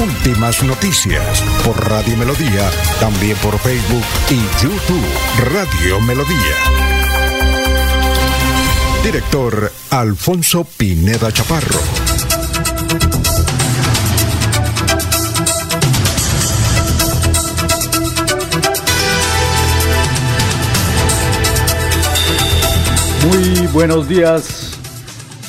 Últimas noticias por Radio Melodía, también por Facebook y YouTube Radio Melodía. Director Alfonso Pineda Chaparro. Muy buenos días.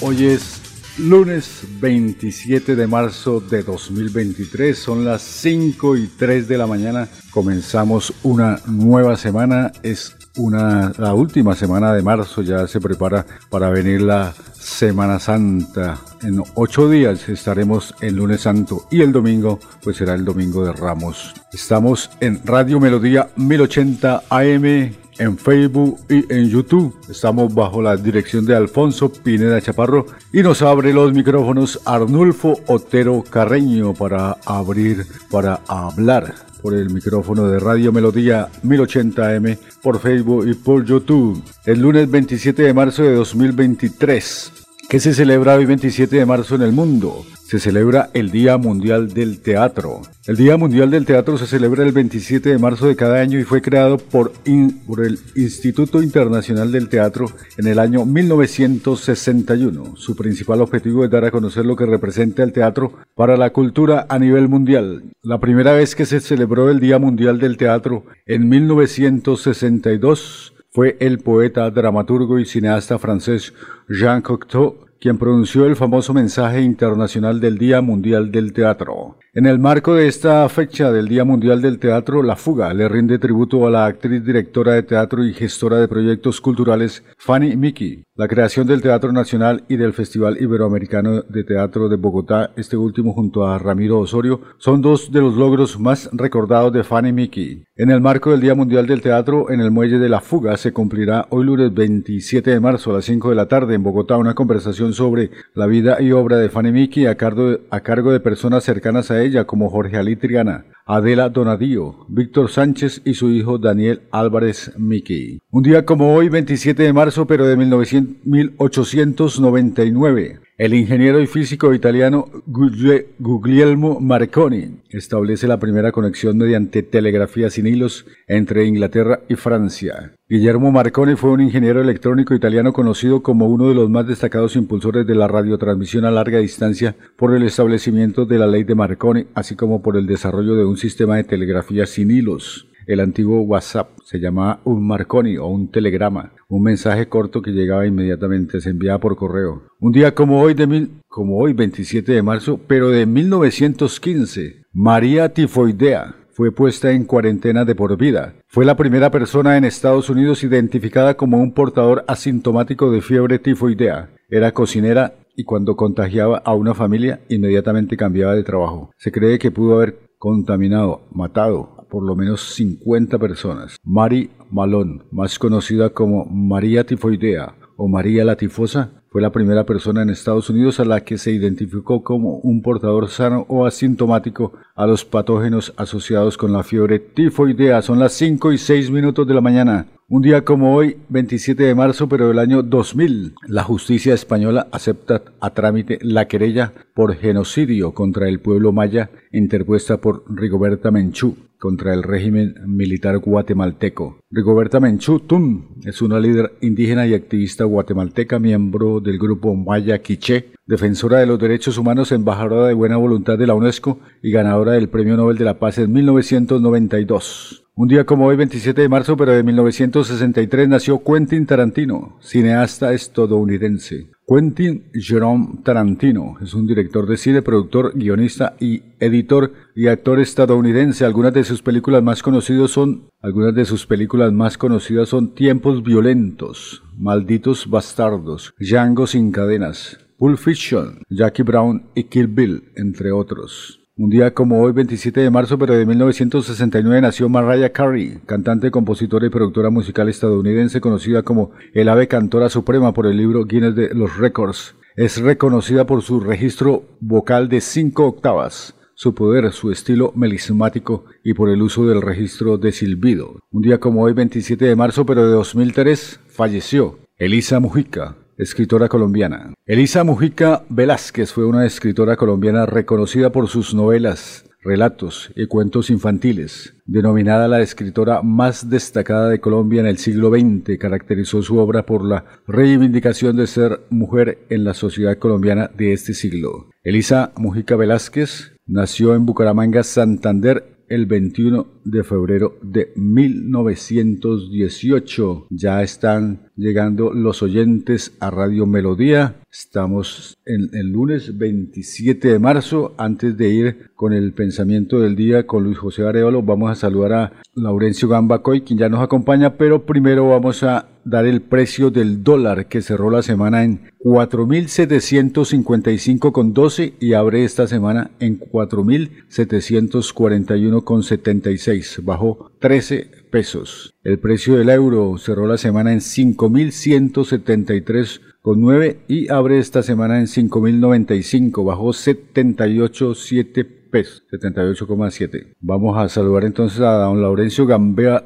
Hoy es Lunes 27 de marzo de 2023, son las 5 y 3 de la mañana. Comenzamos una nueva semana, es una, la última semana de marzo, ya se prepara para venir la Semana Santa. En ocho días estaremos en lunes santo y el domingo pues será el domingo de Ramos. Estamos en Radio Melodía 1080 AM en Facebook y en YouTube. Estamos bajo la dirección de Alfonso Pineda Chaparro y nos abre los micrófonos Arnulfo Otero Carreño para abrir, para hablar por el micrófono de Radio Melodía 1080M por Facebook y por YouTube. El lunes 27 de marzo de 2023. ¿Qué se celebra hoy 27 de marzo en el mundo? Se celebra el Día Mundial del Teatro. El Día Mundial del Teatro se celebra el 27 de marzo de cada año y fue creado por, el Instituto Internacional del Teatro en el año 1961. Su principal objetivo es dar a conocer lo que representa el teatro para la cultura a nivel mundial. La primera vez que se celebró el Día Mundial del Teatro en 1962 fue el poeta, dramaturgo y cineasta francés Jean Cocteau quien pronunció el famoso mensaje internacional del Día Mundial del Teatro. En el marco de esta fecha del Día Mundial del Teatro, La Fuga le rinde tributo a la actriz, directora de teatro y gestora de proyectos culturales Fanny Mickey. La creación del Teatro Nacional y del Festival Iberoamericano de Teatro de Bogotá, este último junto a Ramiro Osorio, son dos de los logros más recordados de Fanny Mickey. En el marco del Día Mundial del Teatro, en el Muelle de la Fuga se cumplirá hoy lunes 27 de marzo a las 5 de la tarde en Bogotá una conversación sobre la vida y obra de Fanny Mickey a cargo de, personas cercanas a ella como Jorge Ali Triana, Adela Donadío, Víctor Sánchez y su hijo Daniel Álvarez Mickey. Un día como hoy, 27 de marzo, pero de 1899, el ingeniero y físico italiano Guglielmo Marconi establece la primera conexión mediante telegrafía sin hilos entre Inglaterra y Francia. Guillermo Marconi fue un ingeniero electrónico italiano conocido como uno de los más destacados impulsores de la radiotransmisión a larga distancia por el establecimiento de la ley de Marconi, así como por el desarrollo de un sistema de telegrafía sin hilos. El antiguo WhatsApp se llamaba un Marconi o un telegrama, un mensaje corto que llegaba inmediatamente, se enviaba por correo. Un día como hoy, de mil, como hoy 27 de marzo, pero de 1915, María Tifoidea fue puesta en cuarentena de por vida. Fue la primera persona en Estados Unidos identificada como un portador asintomático de fiebre tifoidea. Era cocinera y cuando contagiaba a una familia inmediatamente cambiaba de trabajo. Se cree que pudo haber contaminado, matado por lo menos 50 personas. Mary Malone, más conocida como María Tifoidea o María la Tifosa, fue la primera persona en Estados Unidos a la que se identificó como un portador sano o asintomático a los patógenos asociados con la fiebre tifoidea. Son las 5 y 6 minutos de la mañana. Un día como hoy, 27 de marzo, pero del año 2000, la justicia española acepta a trámite la querella por genocidio contra el pueblo maya interpuesta por Rigoberta Menchú contra el régimen militar guatemalteco. Rigoberta Menchú Tum es una líder indígena y activista guatemalteca, miembro del grupo Maya Quiché, defensora de los derechos humanos, embajadora de buena voluntad de la UNESCO y ganadora del Premio Nobel de la Paz en 1992. Un día como hoy, 27 de marzo, pero de 1963, nació Quentin Tarantino, cineasta estadounidense. Quentin Jerome Tarantino es un director de cine, productor, guionista y editor y actor estadounidense. Algunas de sus películas más conocidas son algunas de sus películas más conocidas son Tiempos violentos, Malditos bastardos, Django sin cadenas, Pulp Fiction, Jackie Brown y Kill Bill, entre otros. Un día como hoy, 27 de marzo, pero de 1969, nació Mariah Carey, cantante, compositora y productora musical estadounidense conocida como el ave cantora suprema por el libro Guinness de los Records. Es reconocida por su registro vocal de cinco octavas su poder, su estilo melismático y por el uso del registro de silbido. Un día como hoy, 27 de marzo, pero de 2003, falleció Elisa Mujica, escritora colombiana. Elisa Mujica Velázquez fue una escritora colombiana reconocida por sus novelas, relatos y cuentos infantiles. Denominada la escritora más destacada de Colombia en el siglo XX, caracterizó su obra por la reivindicación de ser mujer en la sociedad colombiana de este siglo. Elisa Mujica Velázquez Nació en Bucaramanga, Santander, el 21 de febrero de 1918. Ya están llegando los oyentes a Radio Melodía. Estamos en el lunes 27 de marzo. Antes de ir con el pensamiento del día con Luis José Arevalo, vamos a saludar a Laurencio Gambacoy, quien ya nos acompaña, pero primero vamos a dar el precio del dólar que cerró la semana en 4.755,12 y abre esta semana en 4.741,76. Bajó 13 pesos. El precio del euro cerró la semana en 5.173,9 y abre esta semana en 5.095. Bajó 78,7 pesos. 78,7. Vamos a saludar entonces a don Laurencio Gambea.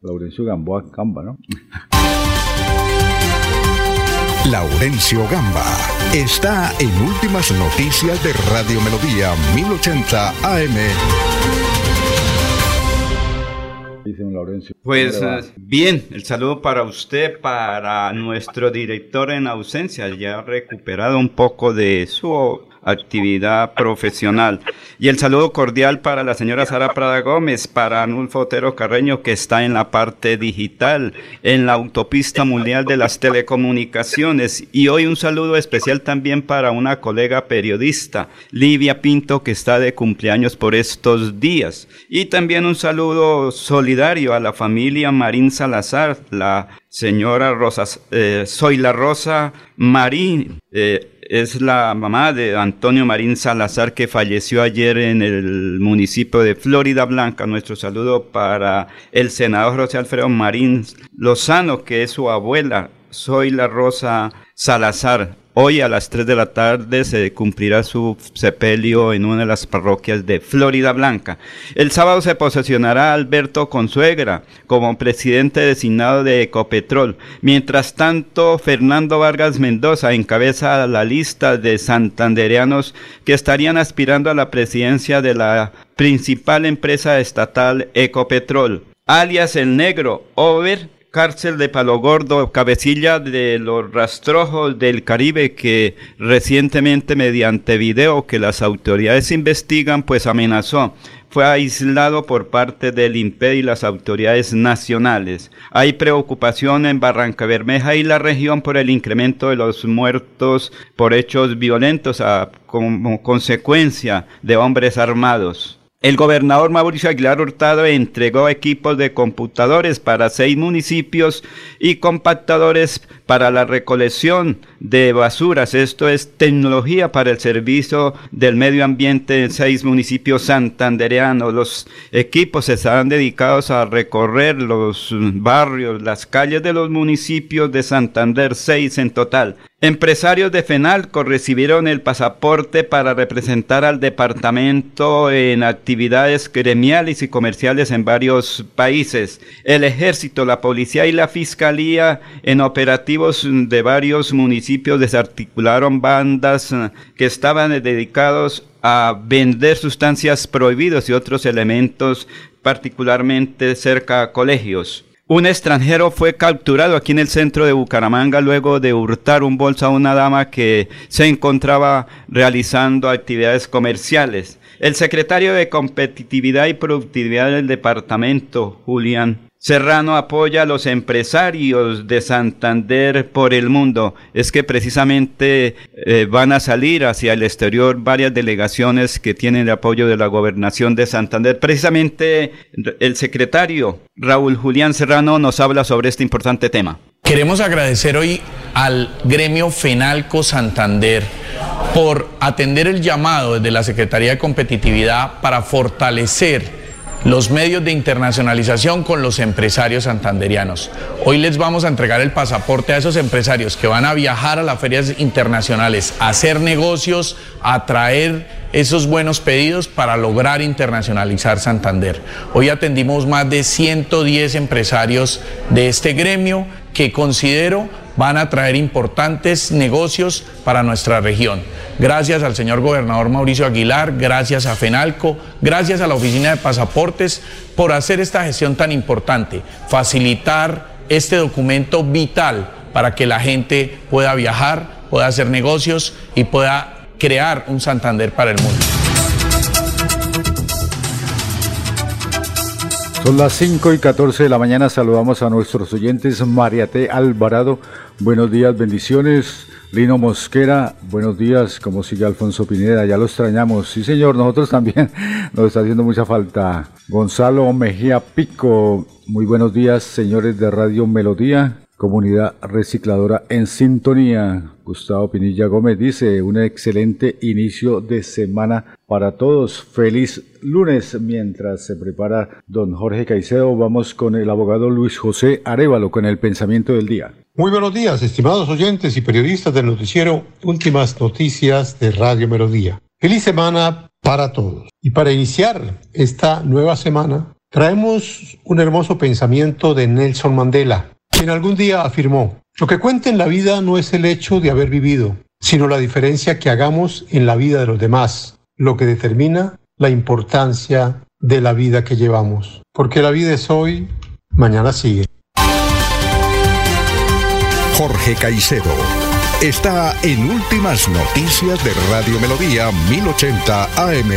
Laurencio Gamboa Camba, ¿no? Laurencio Gamba está en Últimas Noticias de Radio Melodía 1080 AM. Pues eh, bien, el saludo para usted, para nuestro director en ausencia, ya ha recuperado un poco de su actividad profesional. Y el saludo cordial para la señora Sara Prada Gómez, para Anulfo Otero Carreño, que está en la parte digital, en la autopista mundial de las telecomunicaciones. Y hoy un saludo especial también para una colega periodista, Livia Pinto, que está de cumpleaños por estos días. Y también un saludo solidario a la familia Marín Salazar, la señora Rosa, eh, soy la Rosa Marín. Eh, es la mamá de Antonio Marín Salazar que falleció ayer en el municipio de Florida Blanca. Nuestro saludo para el senador José Alfredo Marín Lozano, que es su abuela. Soy la Rosa Salazar. Hoy a las 3 de la tarde se cumplirá su sepelio en una de las parroquias de Florida Blanca. El sábado se posesionará Alberto Consuegra como presidente designado de Ecopetrol. Mientras tanto, Fernando Vargas Mendoza encabeza la lista de santandereanos que estarían aspirando a la presidencia de la principal empresa estatal Ecopetrol. Alias El Negro, Over, cárcel de Palo Gordo, cabecilla de los rastrojos del Caribe que recientemente mediante video que las autoridades investigan pues amenazó fue aislado por parte del INPED y las autoridades nacionales. Hay preocupación en Barranca Bermeja y la región por el incremento de los muertos por hechos violentos como consecuencia de hombres armados. El gobernador Mauricio Aguilar Hurtado entregó equipos de computadores para seis municipios y compactadores para la recolección de basuras. Esto es tecnología para el servicio del medio ambiente en seis municipios santandereanos. Los equipos estarán dedicados a recorrer los barrios, las calles de los municipios de Santander, seis en total. Empresarios de FENALCO recibieron el pasaporte para representar al departamento en actividades gremiales y comerciales en varios países. El ejército, la policía y la fiscalía en operativos de varios municipios desarticularon bandas que estaban dedicados a vender sustancias prohibidas y otros elementos particularmente cerca a colegios. Un extranjero fue capturado aquí en el centro de Bucaramanga luego de hurtar un bolso a una dama que se encontraba realizando actividades comerciales. El secretario de Competitividad y Productividad del departamento, Julián Serrano apoya a los empresarios de Santander por el mundo. Es que precisamente eh, van a salir hacia el exterior varias delegaciones que tienen el apoyo de la gobernación de Santander. Precisamente el secretario Raúl Julián Serrano nos habla sobre este importante tema. Queremos agradecer hoy al gremio Fenalco Santander por atender el llamado desde la Secretaría de Competitividad para fortalecer los medios de internacionalización con los empresarios santanderianos. Hoy les vamos a entregar el pasaporte a esos empresarios que van a viajar a las ferias internacionales, a hacer negocios, a traer esos buenos pedidos para lograr internacionalizar Santander. Hoy atendimos más de 110 empresarios de este gremio que considero van a traer importantes negocios para nuestra región. Gracias al señor gobernador Mauricio Aguilar, gracias a FENALCO, gracias a la Oficina de Pasaportes por hacer esta gestión tan importante, facilitar este documento vital para que la gente pueda viajar, pueda hacer negocios y pueda crear un Santander para el mundo. Son las 5 y 14 de la mañana, saludamos a nuestros oyentes. Mariate Alvarado, buenos días, bendiciones. Lino Mosquera, buenos días, como sigue Alfonso Pineda, ya lo extrañamos. Sí, señor, nosotros también nos está haciendo mucha falta. Gonzalo Mejía Pico, muy buenos días, señores de Radio Melodía comunidad recicladora en sintonía. Gustavo Pinilla Gómez dice, un excelente inicio de semana para todos. Feliz lunes. Mientras se prepara don Jorge Caicedo, vamos con el abogado Luis José Arevalo con el pensamiento del día. Muy buenos días, estimados oyentes y periodistas del noticiero Últimas Noticias de Radio Melodía. Feliz semana para todos. Y para iniciar esta nueva semana, traemos un hermoso pensamiento de Nelson Mandela quien algún día afirmó, lo que cuenta en la vida no es el hecho de haber vivido, sino la diferencia que hagamos en la vida de los demás, lo que determina la importancia de la vida que llevamos. Porque la vida es hoy, mañana sigue. Jorge Caicedo está en Últimas Noticias de Radio Melodía 1080 AM.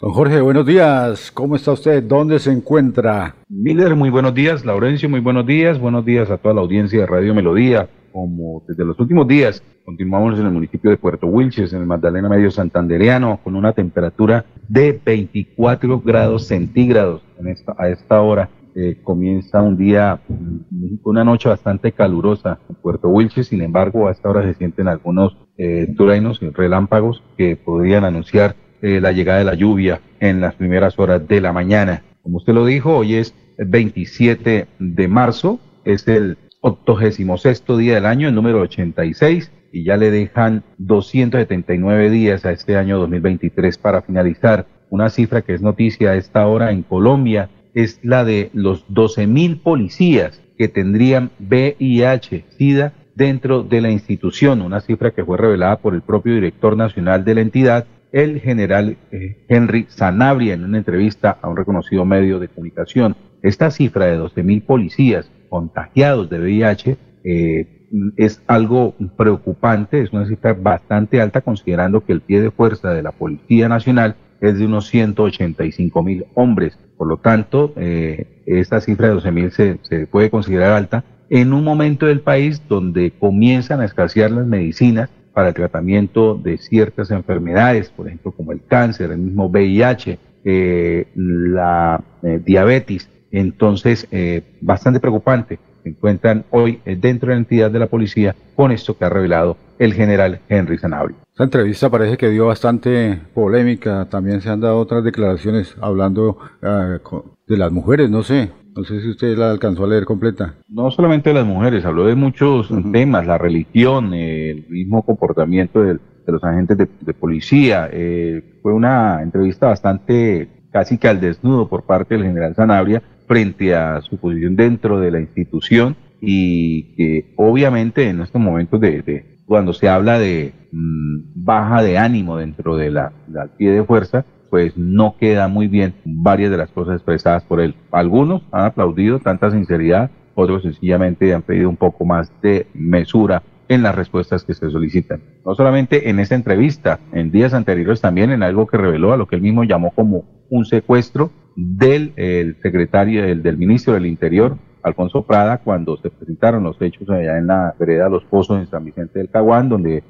Don Jorge, buenos días. ¿Cómo está usted? ¿Dónde se encuentra? Miller, muy buenos días. Laurencio, muy buenos días. Buenos días a toda la audiencia de Radio Melodía. Como desde los últimos días, continuamos en el municipio de Puerto Wilches, en el Magdalena Medio Santandereano, con una temperatura de 24 grados centígrados en esta, a esta hora. Eh, comienza un día, mm, una noche bastante calurosa en Puerto Wilches, sin embargo, a esta hora se sienten algunos eh, truenos y relámpagos que podrían anunciar eh, la llegada de la lluvia en las primeras horas de la mañana. Como usted lo dijo, hoy es el 27 de marzo, es el 86 día del año, el número 86, y ya le dejan 279 días a este año 2023 para finalizar. Una cifra que es noticia a esta hora en Colombia es la de los 12 mil policías que tendrían VIH, SIDA, dentro de la institución, una cifra que fue revelada por el propio director nacional de la entidad el general eh, Henry Sanabria en una entrevista a un reconocido medio de comunicación. Esta cifra de 12.000 policías contagiados de VIH eh, es algo preocupante, es una cifra bastante alta considerando que el pie de fuerza de la Policía Nacional es de unos 185 mil hombres. Por lo tanto, eh, esta cifra de 12 mil se, puede considerar alta en un momento del país donde comienzan a escasear las medicinas para el tratamiento de ciertas enfermedades, por ejemplo, como el cáncer, el mismo VIH, eh, la diabetes. Entonces, eh, bastante preocupante. Se encuentran hoy dentro de la entidad de la policía con esto que ha revelado el general Henry Sanabria. Esta entrevista parece que dio bastante polémica. También se han dado otras declaraciones hablando ah, de las mujeres, no sé. No sé si usted la alcanzó a leer completa. No solamente de las mujeres, habló de muchos temas, la religión, el mismo comportamiento de, los agentes de, policía. Eh, fue una entrevista bastante casi que al desnudo por parte del general Sanabria frente a su posición dentro de la institución y que obviamente en estos momentos de, cuando se habla de mm, baja de ánimo dentro de la, la pie de fuerza, pues no queda muy bien varias de las cosas expresadas por él. Algunos han aplaudido tanta sinceridad, otros sencillamente han pedido un poco más de mesura en las respuestas que se solicitan. No solamente en esta entrevista, en días anteriores también en algo que reveló a lo que él mismo llamó como un secuestro del el secretario, del, del ministro del Interior, Alfonso Prada, cuando se presentaron los hechos allá en la vereda Los Pozos en San Vicente del Caguán, donde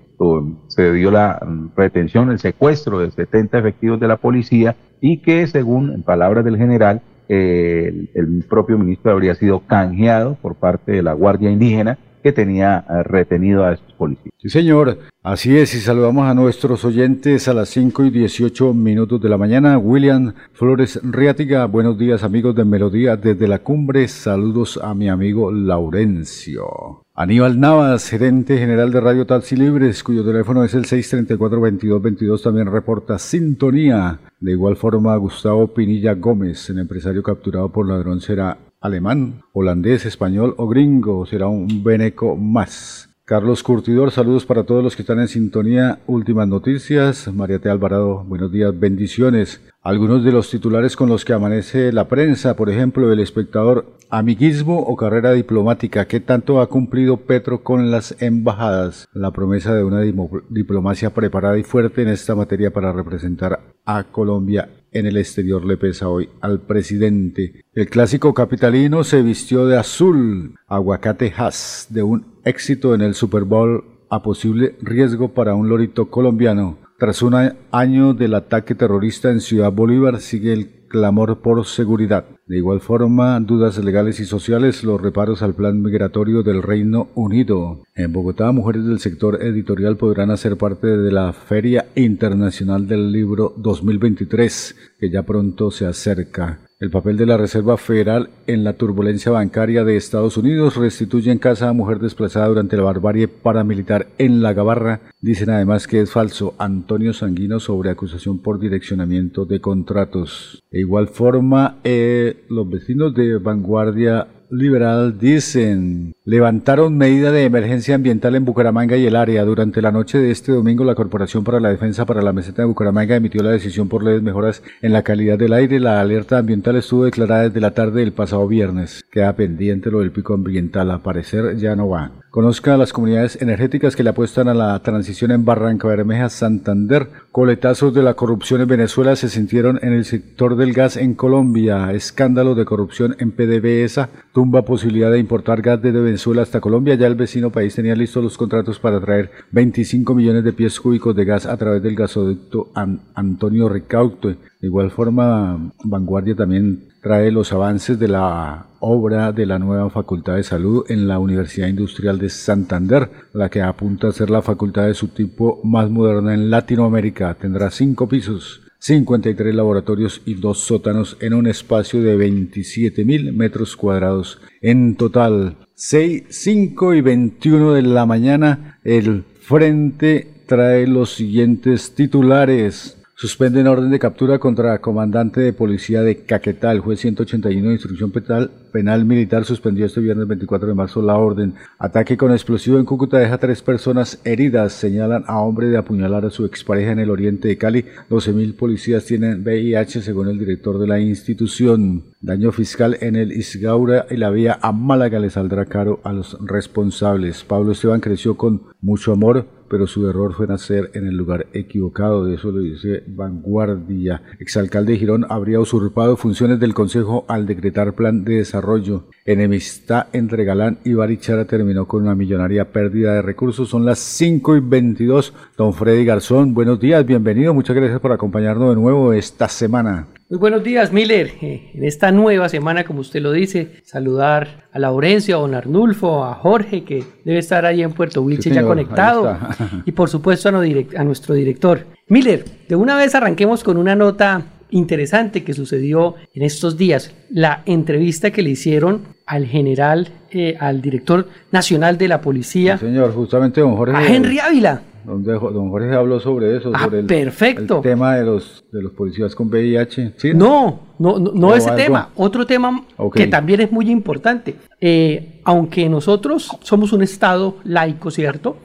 se dio la mm, retención, el secuestro de 70 efectivos de la policía y que, según en palabras del general, el, el, propio ministro habría sido canjeado por parte de la Guardia Indígena que tenía eh, retenido a estos policías. Sí, señor. Así es, y saludamos a nuestros oyentes a las 5 y 18 minutos de la mañana. William Flores Riátiga, buenos días amigos de Melodía desde la cumbre. Saludos a mi amigo Laurencio. Aníbal Navas, gerente general de Radio Taxi Libres, cuyo teléfono es el 634-2222, también reporta sintonía. De igual forma, Gustavo Pinilla Gómez, el empresario capturado por ladrón, será alemán, holandés, español o gringo, será un beneco más. Carlos Curtidor, saludos para todos los que están en sintonía. Últimas noticias. María T. Alvarado, buenos días, bendiciones. Algunos de los titulares con los que amanece la prensa, por ejemplo, el espectador, amiguismo o carrera diplomática, ¿qué tanto ha cumplido Petro con las embajadas? La promesa de una diplomacia preparada y fuerte en esta materia para representar a Colombia en el exterior le pesa hoy al presidente. El clásico capitalino se vistió de azul, aguacate has, de un éxito en el Super Bowl a posible riesgo para un lorito colombiano. Tras un año del ataque terrorista en Ciudad Bolívar sigue el clamor por seguridad. De igual forma, dudas legales y sociales, los reparos al plan migratorio del Reino Unido. En Bogotá, mujeres del sector editorial podrán hacer parte de la Feria Internacional del Libro 2023, que ya pronto se acerca. El papel de la Reserva Federal en la turbulencia bancaria de Estados Unidos restituye en casa a mujer desplazada durante la barbarie paramilitar en La Gabarra. Dicen además que es falso Antonio Sanguino sobre acusación por direccionamiento de contratos. De igual forma, eh, los vecinos de Vanguardia Liberal dicen, levantaron medida de emergencia ambiental en Bucaramanga y el área. Durante la noche de este domingo, la Corporación para la Defensa para la Meseta de Bucaramanga emitió la decisión por leves mejoras en la calidad del aire. La alerta ambiental estuvo declarada desde la tarde del pasado viernes. Queda pendiente lo del pico ambiental. A parecer ya no va. Conozca las comunidades energéticas que le apuestan a la transición en Barranca Bermeja, Santander. Coletazos de la corrupción en Venezuela se sintieron en el sector del gas en Colombia. Escándalo de corrupción en PDVSA tumba posibilidad de importar gas desde Venezuela hasta Colombia. Ya el vecino país tenía listos los contratos para traer 25 millones de pies cúbicos de gas a través del gasoducto Antonio Ricaute. De igual forma, Vanguardia también trae los avances de la obra de la nueva Facultad de Salud en la Universidad Industrial de Santander, la que apunta a ser la facultad de su tipo más moderna en Latinoamérica. Tendrá cinco pisos 53 laboratorios y dos sótanos en un espacio de 27 mil metros cuadrados. En total, 6, 5 y 21 de la mañana, el frente trae los siguientes titulares. Suspenden orden de captura contra comandante de policía de Caquetá. El juez 181 de instrucción penal, penal militar suspendió este viernes 24 de marzo la orden. Ataque con explosivo en Cúcuta deja tres personas heridas. Señalan a hombre de apuñalar a su expareja en el oriente de Cali. 12.000 policías tienen VIH según el director de la institución. Daño fiscal en el Isgaura y la vía a Málaga le saldrá caro a los responsables. Pablo Esteban creció con mucho amor pero su error fue nacer en el lugar equivocado, de eso lo dice Vanguardia. Exalcalde de Girón habría usurpado funciones del Consejo al decretar plan de desarrollo. Enemistad entre Galán y Barichara terminó con una millonaria pérdida de recursos. Son las 5 y 22. Don Freddy Garzón, buenos días, bienvenido. Muchas gracias por acompañarnos de nuevo esta semana. Muy buenos días, Miller. Eh, en esta nueva semana, como usted lo dice, saludar a Laurencio, a don Arnulfo, a Jorge, que debe estar ahí en Puerto Wilche ya conectado, y por supuesto a, nuestro director. Miller, de una vez arranquemos con una nota interesante que sucedió en estos días, la entrevista que le hicieron al general, eh, al director nacional de la policía. señor, justamente don Jorge. A Henry Ávila donde don Jorge habló sobre eso, ah, sobre el, perfecto. tema de los, de los policías con VIH. No, no, no, ese tema. Otro tema que también es muy importante. Eh, aunque nosotros somos un Estado laico, ¿cierto?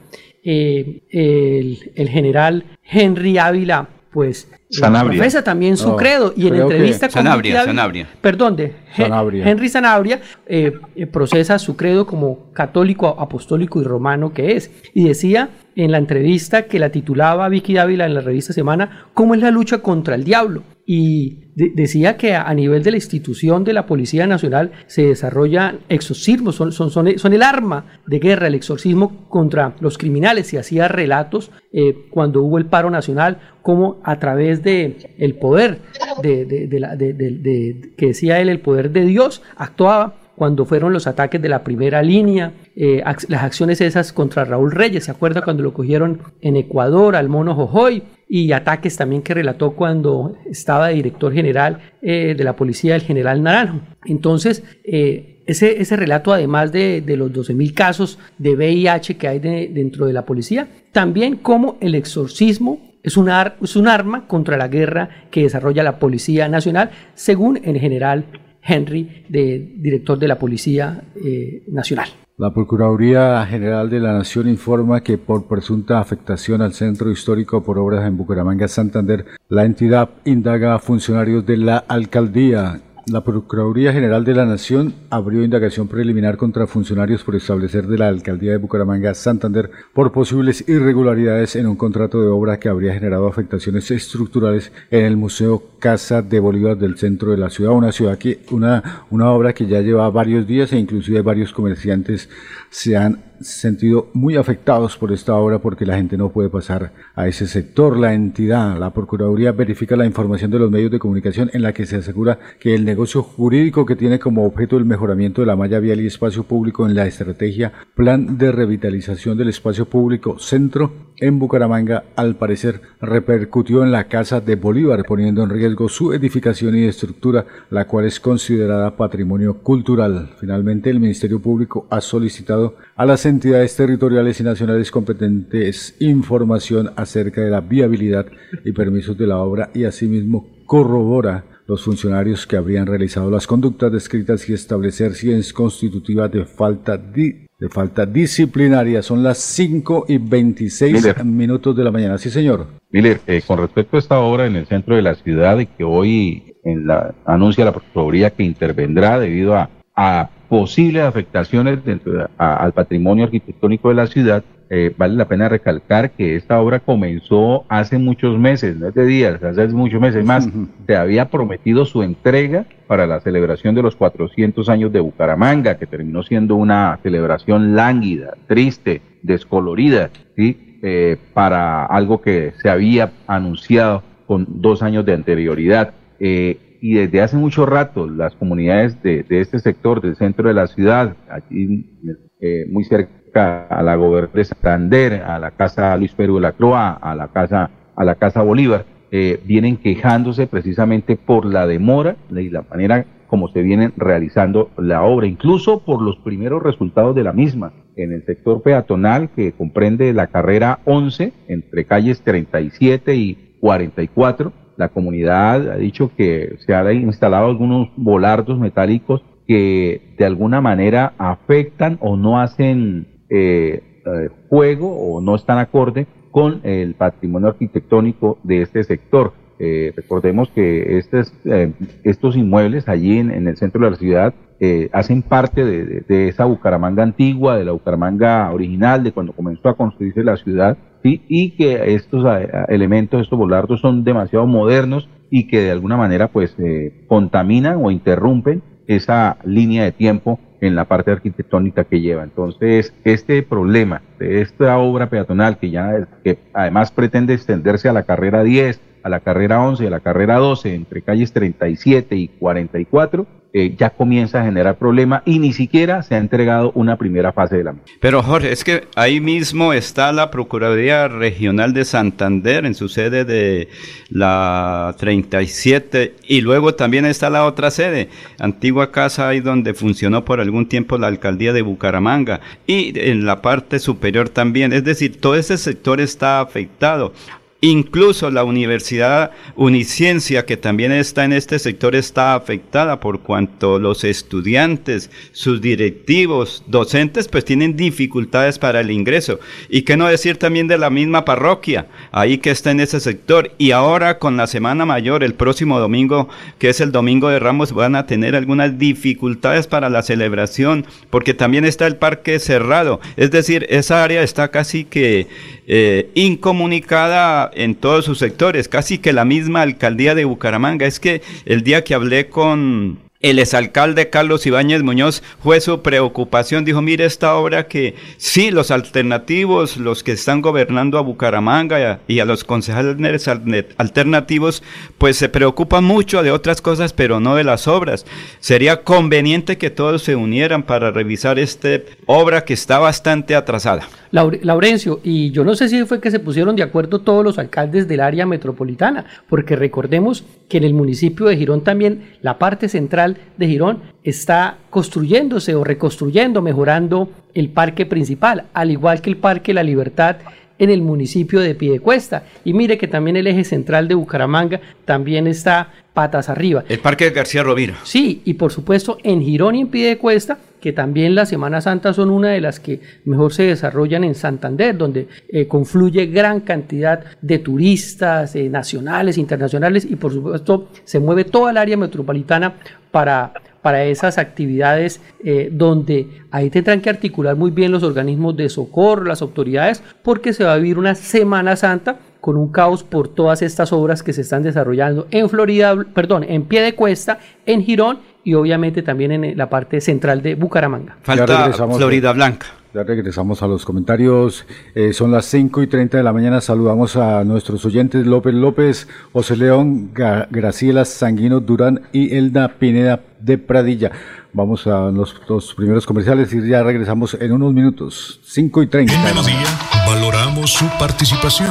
Eh, el, general Henry Ávila, pues Sanabria. profesa también su credo y en entrevista con Sanabria, Sanabria. perdón, de Henry Sanabria eh, eh, procesa su credo como católico, apostólico y romano que es y decía en la entrevista que la titulaba Vicky Dávila en la revista Semana, ¿cómo es la lucha contra el diablo? Y decía que a, nivel de la institución de la Policía Nacional se desarrolla exorcismos, son, son, son, el arma de guerra, el exorcismo contra los criminales. Y hacía relatos eh, cuando hubo el paro nacional, como a través de el poder de, de, de, que decía él, el poder de Dios, actuaba cuando fueron los ataques de la primera línea, eh, las acciones esas contra Raúl Reyes, ¿se acuerda cuando lo cogieron en Ecuador al mono Jojoy? Y ataques también que relató cuando estaba director general eh, de la policía, el general Naranjo. Entonces, eh, ese, relato, además de, los 12.000 casos de VIH que hay dentro de la policía, también como el exorcismo es un, arma contra la guerra que desarrolla la Policía Nacional, según el general Henry, de, director de la Policía eh, Nacional. La Procuraduría General de la Nación informa que por presunta afectación al centro histórico por obras en Bucaramanga, Santander, la entidad indaga a funcionarios de la alcaldía la Procuraduría General de la Nación abrió indagación preliminar contra funcionarios por establecer de la Alcaldía de Bucaramanga, Santander, por posibles irregularidades en un contrato de obra que habría generado afectaciones estructurales en el Museo Casa de Bolívar del centro de la ciudad, una ciudad que, una, una obra que ya lleva varios días e inclusive varios comerciantes se han sentido muy afectados por esta obra porque la gente no puede pasar a ese sector. La entidad, la Procuraduría, verifica la información de los medios de comunicación en la que se asegura que el negocio jurídico que tiene como objeto el mejoramiento de la malla vial y espacio público en la estrategia Plan de Revitalización del Espacio Público Centro en Bucaramanga, al parecer repercutió en la Casa de Bolívar, poniendo en riesgo su edificación y estructura, la cual es considerada patrimonio cultural. Finalmente, el Ministerio Público ha solicitado a las entidades territoriales y nacionales competentes información acerca de la viabilidad y permisos de la obra y asimismo corrobora los funcionarios que habrían realizado las conductas descritas y establecer si es constitutiva de falta de, falta disciplinaria. Son las 5 y 26 minutos de la mañana. Sí, señor. Miller, eh, con respecto a esta obra en el centro de la ciudad y que hoy en la, anuncia la Procuraduría que intervendrá debido a, a posibles afectaciones dentro al patrimonio arquitectónico de la ciudad, eh, vale la pena recalcar que esta obra comenzó hace muchos meses, no es de días, hace muchos meses más. Se había prometido su entrega para la celebración de los 400 años de Bucaramanga, que terminó siendo una celebración lánguida, triste, descolorida, ¿sí? Eh, para algo que se había anunciado con dos años de anterioridad. Eh, y desde hace mucho rato las comunidades de, este sector, del centro de la ciudad, aquí muy cerca a la gobernación de Santander, a la casa Luis Perú de la Croa, a la casa, a la casa Bolívar, eh, vienen quejándose precisamente por la demora y la manera como se vienen realizando la obra, incluso por los primeros resultados de la misma. En el sector peatonal que comprende la carrera 11 entre calles 37 y 44, la comunidad ha dicho que se han instalado algunos volardos metálicos que de alguna manera afectan o no hacen juego o no están acorde con el patrimonio arquitectónico de este sector. Eh, recordemos que estos, estos inmuebles allí en, el centro de la ciudad hacen parte de, esa Bucaramanga antigua, de la Bucaramanga original, de cuando comenzó a construirse la ciudad, y que estos eh, elementos, estos volardos son demasiado modernos y que de alguna manera pues eh, contaminan o interrumpen esa línea de tiempo en la parte arquitectónica que lleva. Entonces, este problema de esta obra peatonal que ya además pretende extenderse a la carrera 10, a la carrera 11 y a la carrera 12 entre calles 37 y 44, eh, ya comienza a generar problema y ni siquiera se ha entregado una primera fase de la misma. Pero Jorge, es que ahí mismo está la Procuraduría Regional de Santander en su sede de la 37 y luego también está la otra sede, antigua casa ahí donde funcionó por algún tiempo la alcaldía de Bucaramanga y en la parte superior también, es decir, todo ese sector está afectado. Incluso la Universidad Uniciencia, que también está en este sector, está afectada por cuanto los estudiantes, sus directivos, docentes, pues tienen dificultades para el ingreso. Y qué no decir también de la misma parroquia. ahí que está en ese sector. Y ahora con la Semana Mayor, el próximo domingo, que es el Domingo de Ramos, van a tener algunas dificultades para la celebración, porque también está el parque cerrado. Es decir, esa área está casi que eh, incomunicada en todos sus sectores, casi que la misma alcaldía de Bucaramanga. Es que el día que hablé con el exalcalde Carlos Ibáñez Muñoz fue su preocupación. Dijo, mire esta obra que sí, los alternativos, los que están gobernando a Bucaramanga y a, los concejales alternativos, pues se preocupan mucho de otras cosas, pero no de las obras. Sería conveniente que todos se unieran para revisar esta obra que está bastante atrasada. Laurencio, y yo no sé si fue que se pusieron de acuerdo todos los alcaldes del área metropolitana, porque recordemos que en el municipio de Girón también la parte central de Girón está construyéndose o reconstruyendo, mejorando el parque principal, al igual que el Parque La Libertad en el municipio de Piedecuesta. Y mire que también el eje central de Bucaramanga también está patas arriba. El Parque de García Rovira. Sí, y por supuesto en Girón y en Piedecuesta, que también la Semana Santa son una de las que mejor se desarrollan en Santander, donde eh, confluye gran cantidad de turistas eh, nacionales, internacionales, y por supuesto se mueve toda el área metropolitana para para esas actividades eh, donde ahí tendrán que articular muy bien los organismos de socorro, las autoridades, porque se va a vivir una Semana Santa con un caos por todas estas obras que se están desarrollando en Florida, perdón, en pie de cuesta, en Girón y obviamente también en la parte central de Bucaramanga. Falta Florida Blanca. Ya regresamos a los comentarios. Eh, son las 5 y 30 de la mañana. Saludamos a nuestros oyentes López López, José León, Graciela Sanguino Durán y Elda Pineda de Pradilla. Vamos a los, los, primeros comerciales y ya regresamos en unos minutos. 5 y 30. En Melodía valoramos su participación.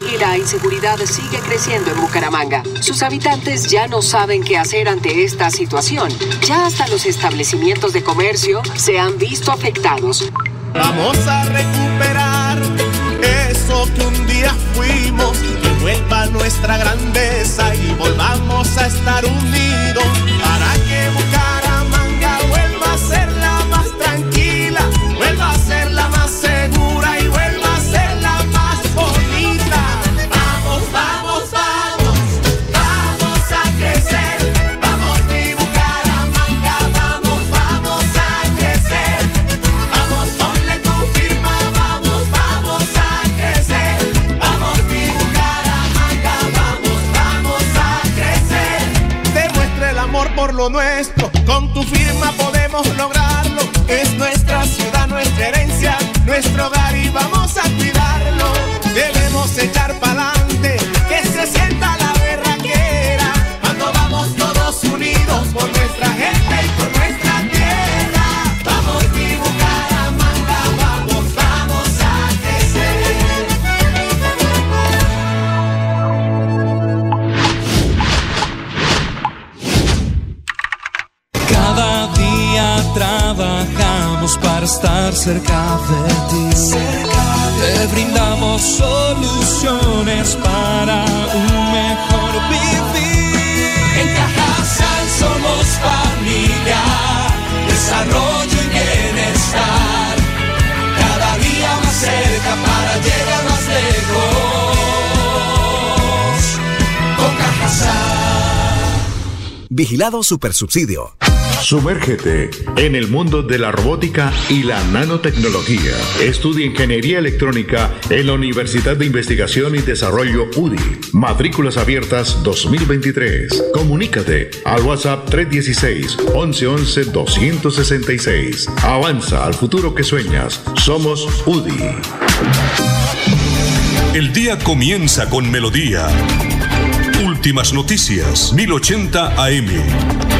La inseguridad sigue creciendo en Bucaramanga. Sus habitantes ya no saben qué hacer ante esta situación. Ya hasta los establecimientos de comercio se han visto afectados. Vamos a recuperar eso que un día fuimos, que vuelva nuestra grandeza y volvamos a estar unidos nuestro hogar y vamos a cuidarlo. Debemos echar pa'lante, que se sienta la berraquera. Cuando vamos todos unidos por nuestra gente y por nuestra tierra. Vamos, mi Bucaramanga, vamos, vamos a crecer. Cada día trabajamos para estar cerca de Vigilado Supersubsidio. Sumérgete en el mundo de la robótica y la nanotecnología. Estudia Ingeniería Electrónica en la Universidad de Investigación y Desarrollo UDI. Matrículas abiertas 2023. Comunícate al WhatsApp 316 1111 266. Avanza al futuro que sueñas. Somos UDI. El día comienza con melodía. Últimas noticias, 1080 AM.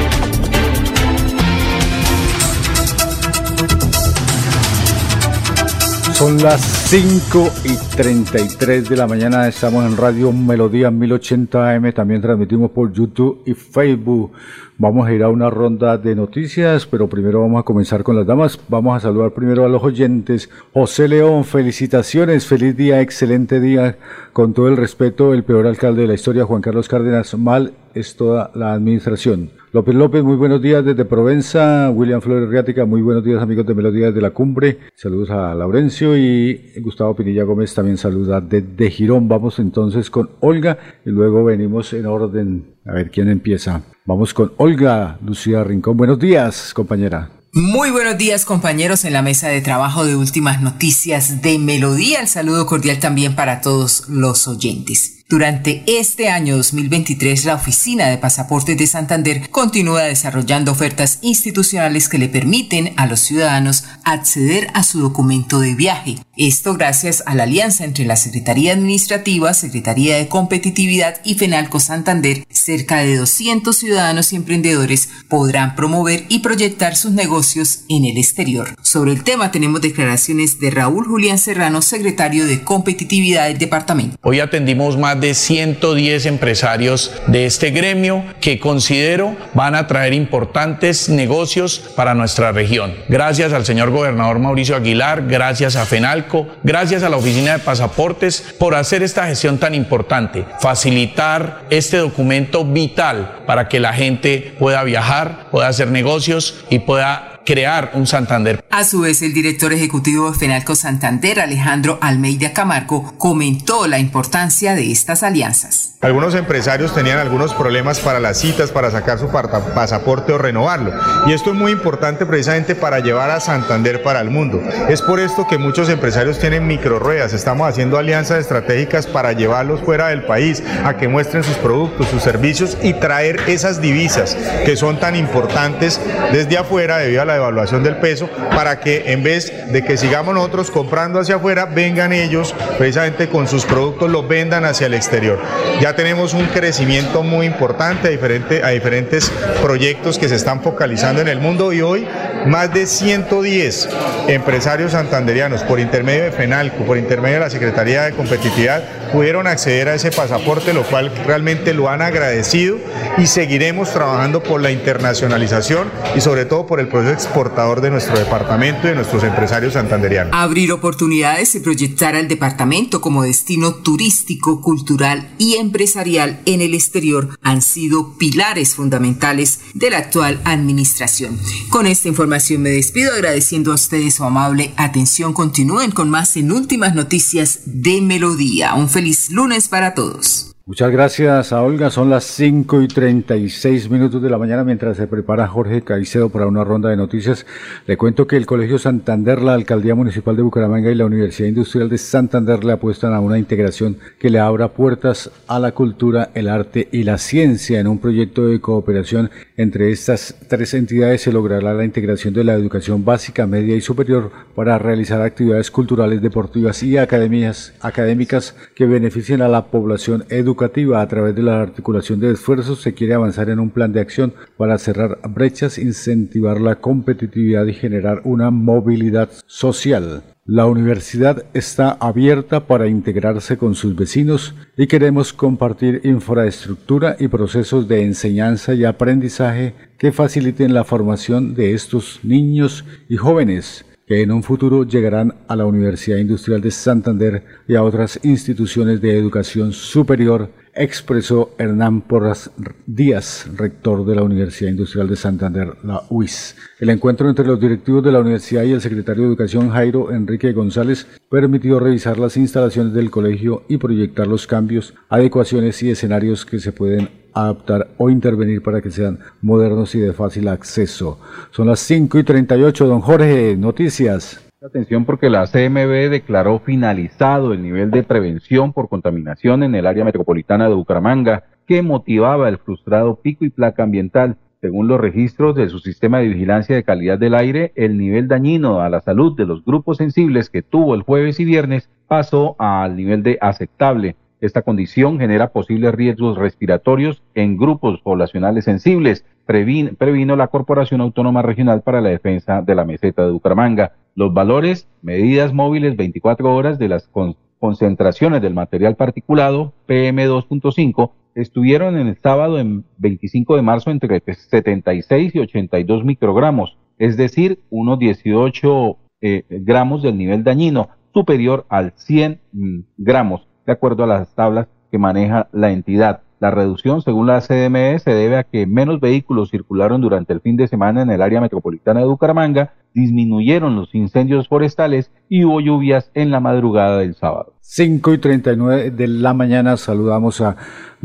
Son las 5 y 33 de la mañana, estamos en Radio Melodía 1080 AM, también transmitimos por YouTube y Facebook. Vamos a ir a una ronda de noticias, pero primero vamos a comenzar con las damas. Vamos a saludar primero a los oyentes. José León, felicitaciones, feliz día, excelente día. Con todo el respeto, el peor alcalde de la historia, Juan Carlos Cárdenas, mal es toda la administración. López López, muy buenos días desde Provenza. William Flores Riática, muy buenos días amigos de Melodías de la Cumbre. Saludos a Laurencio y Gustavo Pinilla Gómez también saluda desde Girón. Vamos entonces con Olga y luego venimos en orden a ver quién empieza. Vamos con Olga Lucía Rincón. Buenos días, compañera. Muy buenos días compañeros en la mesa de trabajo de últimas noticias de Melodía. El saludo cordial también para todos los oyentes. Durante este año 2023, la Oficina de Pasaportes de Santander continúa desarrollando ofertas institucionales que le permiten a los ciudadanos acceder a su documento de viaje. Esto gracias a la alianza entre la Secretaría Administrativa, Secretaría de Competitividad y FENALCO Santander. Cerca de 200 ciudadanos y emprendedores podrán promover y proyectar sus negocios en el exterior. Sobre el tema tenemos declaraciones de Raúl Julián Serrano, secretario de Competitividad del departamento. Hoy atendimos más de 110 empresarios de este gremio que considero van a traer importantes negocios para nuestra región. Gracias al señor gobernador Mauricio Aguilar, gracias a FENALCO, gracias a la Oficina de Pasaportes por hacer esta gestión tan importante, facilitar este documento vital para que la gente pueda viajar, pueda hacer negocios y pueda crear un Santander. A su vez, el director ejecutivo de FENALCO Santander, Alejandro Almeida Camargo, comentó la importancia de estas alianzas. Algunos empresarios tenían algunos problemas para las citas, para sacar su pasaporte o renovarlo. Y esto es muy importante precisamente para llevar a Santander para el mundo. Es por esto que muchos empresarios tienen microruedas. Estamos haciendo alianzas estratégicas para llevarlos fuera del país, a que muestren sus productos, sus servicios y traer esas divisas que son tan importantes desde afuera debido a la evaluación del peso para que en vez de que sigamos nosotros comprando hacia afuera, vengan ellos precisamente con sus productos, los vendan hacia el exterior. Tenemos un crecimiento muy importante a, a diferentes proyectos que se están focalizando en el mundo y hoy más de 110 empresarios santanderianos por intermedio de FENALCO, por intermedio de la Secretaría de Competitividad, pudieron acceder a ese pasaporte, lo cual realmente lo han agradecido y seguiremos trabajando por la internacionalización y sobre todo por el proceso exportador de nuestro departamento y de nuestros empresarios santanderianos. Abrir oportunidades y proyectar al departamento como destino turístico, cultural y empresarial en el exterior han sido pilares fundamentales de la actual administración. Con esta información me despido agradeciendo a ustedes su amable atención. Continúen con más en últimas noticias de Melodía. Un feliz lunes para todos. Muchas gracias a Olga. Son las 5 y 36 minutos de la mañana mientras se prepara Jorge Caicedo para una ronda de noticias. Le cuento que el Colegio Santander, la Alcaldía Municipal de Bucaramanga y la Universidad Industrial de Santander le apuestan a una integración que le abra puertas a la cultura, el arte y la ciencia. En un proyecto de cooperación entre estas tres entidades se logrará la integración de la educación básica, media y superior para realizar actividades culturales, deportivas y academias, académicas que beneficien a la población a través de la articulación de esfuerzos se quiere avanzar en un plan de acción para cerrar brechas, incentivar la competitividad y generar una movilidad social. La universidad está abierta para integrarse con sus vecinos y queremos compartir infraestructura y procesos de enseñanza y aprendizaje que faciliten la formación de estos niños y jóvenes que en un futuro llegarán a la Universidad Industrial de Santander y a otras instituciones de educación superior, expresó Hernán Porras Díaz, rector de la Universidad Industrial de Santander, la UIS. El encuentro entre los directivos de la universidad y el secretario de Educación, Jairo Enrique González, permitió revisar las instalaciones del colegio y proyectar los cambios, adecuaciones y escenarios que se pueden adaptar o intervenir para que sean modernos y de fácil acceso. Son las 5 y 38, don Jorge, noticias. Atención porque la CMB declaró finalizado el nivel de prevención por contaminación en el área metropolitana de Bucaramanga que motivaba el frustrado pico y placa ambiental. Según los registros de su sistema de vigilancia de calidad del aire, el nivel dañino a la salud de los grupos sensibles que tuvo el jueves y viernes pasó al nivel de aceptable. Esta condición genera posibles riesgos respiratorios en grupos poblacionales sensibles, previno, la Corporación Autónoma Regional para la Defensa de la Meseta de Bucaramanga. Los valores, medidas móviles 24 horas de las concentraciones del material particulado PM2.5 estuvieron en el sábado en 25 de marzo entre 76 y 82 microgramos, es decir, unos 18 eh, gramos del nivel dañino, superior al 100 mm, gramos, de acuerdo a las tablas que maneja la entidad. La reducción, según la CDME, se debe a que menos vehículos circularon durante el fin de semana en el área metropolitana de Bucaramanga, disminuyeron los incendios forestales y hubo lluvias en la madrugada del sábado. 5 y 39 de la mañana saludamos a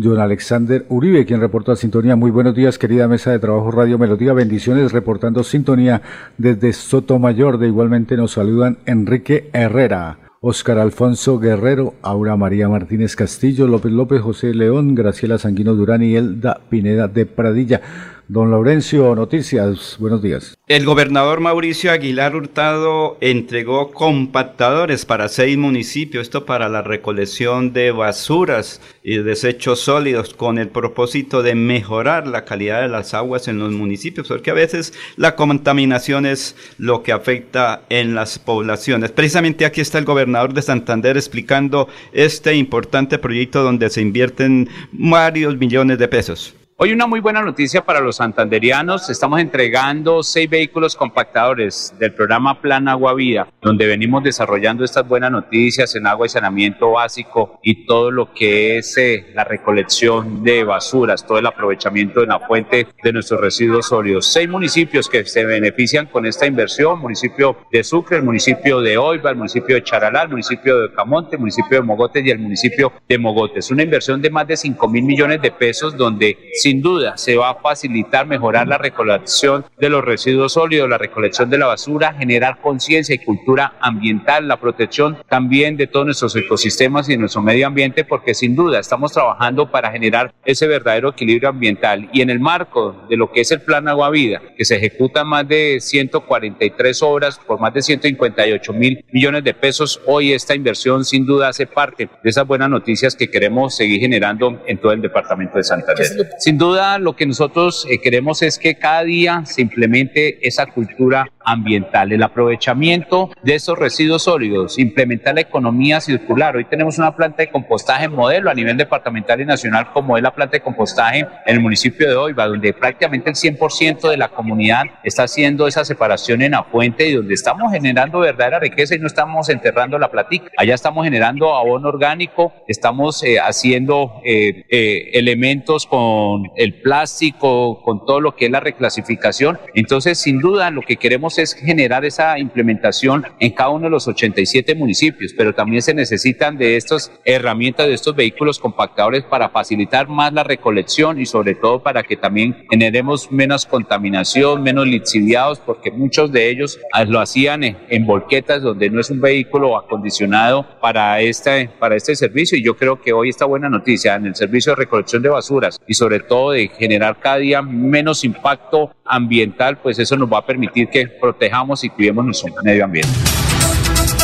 John Alexander Uribe, quien reporta sintonía. Muy buenos días, querida mesa de trabajo Radio Melodía. Bendiciones, reportando sintonía desde Sotomayor. De igualmente nos saludan Enrique Herrera. Óscar Alfonso Guerrero, Aura María Martínez Castillo, López López, José León, Graciela Sanguino Durán y Elda Pineda de Pradilla. Don Laurencio, noticias, buenos días. El gobernador Mauricio Aguilar Hurtado entregó compactadores para seis municipios, esto para la recolección de basuras y desechos sólidos con el propósito de mejorar la calidad de las aguas en los municipios, porque a veces la contaminación es lo que afecta en las poblaciones. Precisamente aquí está el gobernador de Santander explicando este importante proyecto donde se invierten varios millones de pesos. Hoy una muy buena noticia para los santanderianos. Estamos entregando seis vehículos compactadores del programa Plan Agua Vida, donde venimos desarrollando estas buenas noticias en agua y saneamiento básico y todo lo que es eh, la recolección de basuras, todo el aprovechamiento de la fuente de nuestros residuos sólidos. Seis municipios que se benefician con esta inversión, municipio de Sucre, el municipio de Oiva, el municipio de Charalá, el municipio de Camonte, el municipio de Mogotes y el municipio de Mogotes. Una inversión de más de 5 mil millones de pesos donde sin duda se va a facilitar mejorar la recolección de los residuos sólidos, la recolección de la basura, generar conciencia y cultura ambiental, la protección también de todos nuestros ecosistemas y nuestro medio ambiente, porque sin duda estamos trabajando para generar ese verdadero equilibrio ambiental. Y en el marco de lo que es el Plan Agua Vida, que se ejecuta más de 143 obras por más de 158 mil millones de pesos, hoy esta inversión sin duda hace parte de esas buenas noticias que queremos seguir generando en todo el departamento de Santander. Sin duda, lo que nosotros eh, queremos es que cada día se implemente esa cultura ambiental, el aprovechamiento de esos residuos sólidos, implementar la economía circular. Hoy tenemos una planta de compostaje modelo a nivel departamental y nacional, como es la planta de compostaje en el municipio de Oiva, donde prácticamente el 100% de la comunidad está haciendo esa separación en la fuente y donde estamos generando verdadera riqueza y no estamos enterrando la platica. Allá estamos generando abono orgánico, estamos eh, haciendo eh, elementos con el plástico, con todo lo que es la reclasificación. Entonces, sin duda, lo que queremos es generar esa implementación en cada uno de los 87 municipios, pero también se necesitan de estas herramientas, de estos vehículos compactadores para facilitar más la recolección y sobre todo para que también generemos menos contaminación, menos lixiviados, porque muchos de ellos lo hacían en, volquetas donde no es un vehículo acondicionado para este, para este servicio. Y yo creo que hoy esta buena noticia en el servicio de recolección de basuras y sobre todo de generar cada día menos impacto ambiental, pues eso nos va a permitir que protejamos y cuidemos nuestro medio ambiente.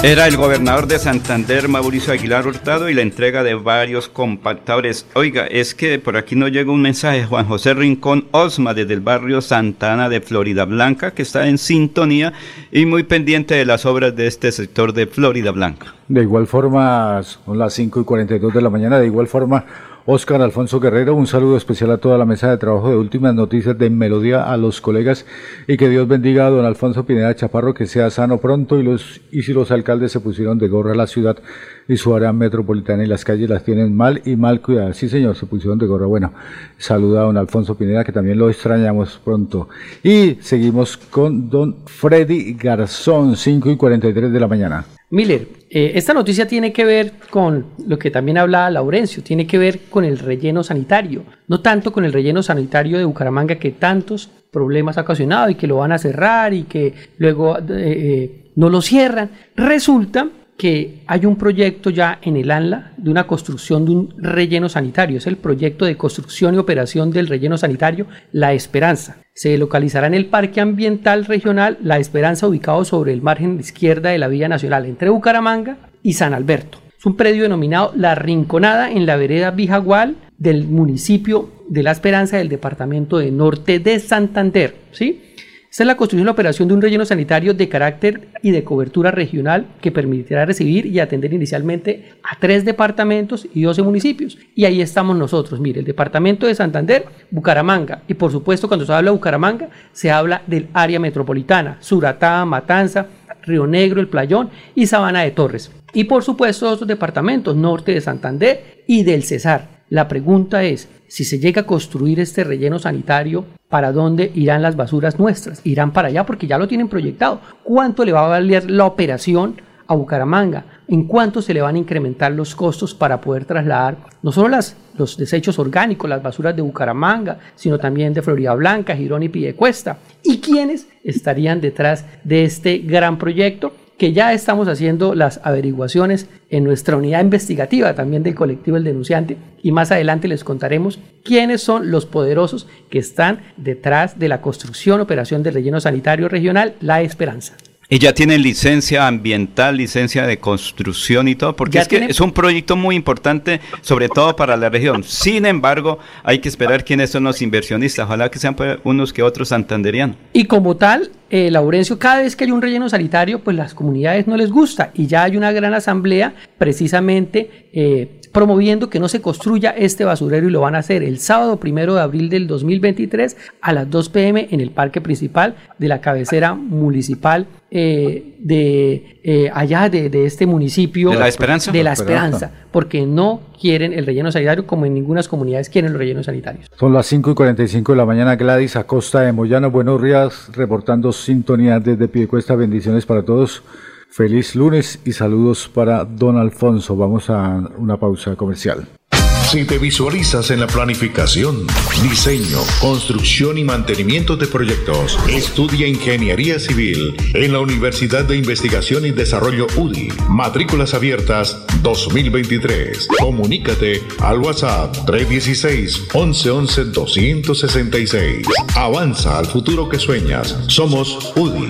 Era el gobernador de Santander, Mauricio Aguilar Hurtado, y la entrega de varios compactadores. Oiga, es que por aquí nos llega un mensaje, Juan José Rincón Osma, desde el barrio Santana de Florida Blanca, que está en sintonía y muy pendiente de las obras de este sector de Florida Blanca. De igual forma, son las 5 y 42 de la mañana, de igual forma, Oscar Alfonso Guerrero, un saludo especial a toda la mesa de trabajo de Últimas Noticias de Melodía, a los colegas y que Dios bendiga a don Alfonso Pineda Chaparro, que sea sano pronto y, los, y si los alcaldes se pusieron de gorra a la ciudad y su área metropolitana y las calles las tienen mal y mal cuidadas. Sí, señor, se pusieron de gorra. Bueno, saluda a don Alfonso Pineda, que también lo extrañamos pronto. Y seguimos con don Freddy Garzón, 5 y 43 de la mañana. Miller, eh, esta noticia tiene que ver con lo que también hablaba Laurencio, tiene que ver con el relleno sanitario, no tanto con el relleno sanitario de Bucaramanga que tantos problemas ha ocasionado y que lo van a cerrar y que luego eh, eh, no lo cierran. Resulta que hay un proyecto ya en el ANLA de una construcción de un relleno sanitario. Es el proyecto de construcción y operación del relleno sanitario La Esperanza. Se localizará en el Parque Ambiental Regional La Esperanza, ubicado sobre el margen izquierda de la Vía Nacional entre Bucaramanga y San Alberto. Es un predio denominado La Rinconada en la vereda Vijagual del municipio de La Esperanza del departamento de Norte de Santander. ¿sí? Esta es la construcción y la operación de un relleno sanitario de carácter y de cobertura regional que permitirá recibir y atender inicialmente a tres departamentos y 12 municipios. Y ahí estamos nosotros. Mire, el departamento de Santander, Bucaramanga. Y por supuesto, cuando se habla de Bucaramanga, se habla del área metropolitana, Suratá, Matanza, Río Negro, El Playón y Sabana de Torres. Y por supuesto, otros departamentos, norte de Santander y del Cesar. La pregunta es, si se llega a construir este relleno sanitario, ¿para dónde irán las basuras nuestras? Irán para allá porque ya lo tienen proyectado. ¿Cuánto le va a valer la operación a Bucaramanga? ¿En cuánto se le van a incrementar los costos para poder trasladar no solo los desechos orgánicos, las basuras de Bucaramanga, sino también de Florida Blanca, Girón y Piedecuesta? ¿Y quiénes estarían detrás de este gran proyecto? Que ya estamos haciendo las averiguaciones en nuestra unidad investigativa también del colectivo El Denunciante y más adelante les contaremos quiénes son los poderosos que están detrás de la construcción, operación del relleno sanitario regional La Esperanza. Y ya tienen licencia ambiental, licencia de construcción y todo, porque es que es un proyecto muy importante, sobre todo para la región. Sin embargo, hay que esperar quiénes son los inversionistas. Ojalá que sean pues, unos que otros santanderianos. Y como tal, eh, Laurencio, cada vez que hay un relleno sanitario, pues las comunidades no les gusta. Y ya hay una gran asamblea precisamente eh, promoviendo que no se construya este basurero y lo van a hacer el sábado primero de abril del 2023 a las 2 pm en el parque principal de la cabecera municipal eh, de eh, allá de, este municipio. De la Esperanza de la Esperanza. Porque no quieren el relleno sanitario como en ninguna comunidades quieren los rellenos sanitarios. Son las 5 y 45 de la mañana Gladys Acosta de Moyano, buenos días, reportando sintonía desde Piedecuesta, bendiciones para todos. Feliz lunes y saludos para don Alfonso. Vamos a una pausa comercial. Si te visualizas en la planificación, diseño, construcción y mantenimiento de proyectos, estudia Ingeniería Civil en la Universidad de Investigación y Desarrollo UDI. Matrículas abiertas 2023. Comunícate al WhatsApp 316 1111 266. Avanza al futuro que sueñas. Somos UDI.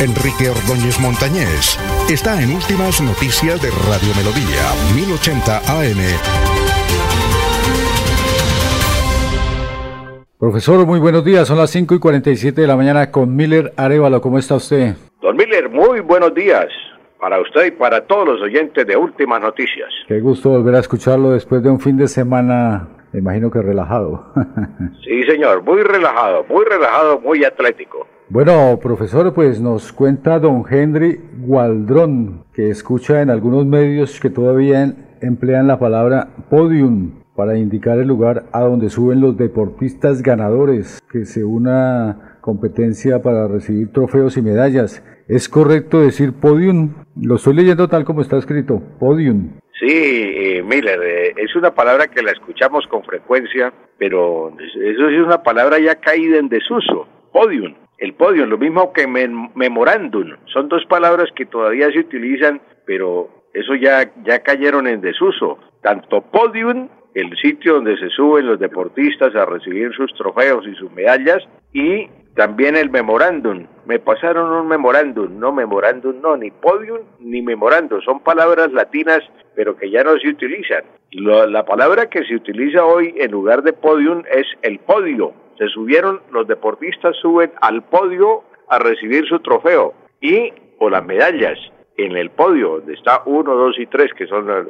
Enrique Ordóñez Montañés está en Últimas Noticias de Radio Melodía, 1080 AM. Profesor, muy buenos días. Son las 5 y 47 de la mañana con Miller Arevalo. ¿Cómo está usted? Don Miller, muy buenos días para usted y para todos los oyentes de Últimas Noticias. Qué gusto volver a escucharlo después de un fin de semana, me imagino que relajado. sí, señor, muy relajado, muy relajado, muy atlético. Bueno, profesor, pues nos cuenta don Henry Gualdrón, que escucha en algunos medios que todavía emplean la palabra podium para indicar el lugar a donde suben los deportistas ganadores, que se una competencia para recibir trofeos y medallas. ¿Es correcto decir podium? Lo estoy leyendo tal como está escrito, podium. Sí, eh, Miller, eh, es una palabra que la escuchamos con frecuencia, pero eso es una palabra ya caída en desuso, podium el podio, lo mismo que memorándum. Son dos palabras que todavía se utilizan, pero eso ya, ya cayeron en desuso. Tanto podium, el sitio donde se suben los deportistas a recibir sus trofeos y sus medallas, y también el memorándum. Me pasaron un memorándum, no memorándum, no, ni podium ni memorándum. Son palabras latinas, pero que ya no se utilizan. la palabra que se utiliza hoy en lugar de podium es el podio se subieron, los deportistas suben al podio a recibir su trofeo y o las medallas en el podio, donde está uno, dos y tres, que son los,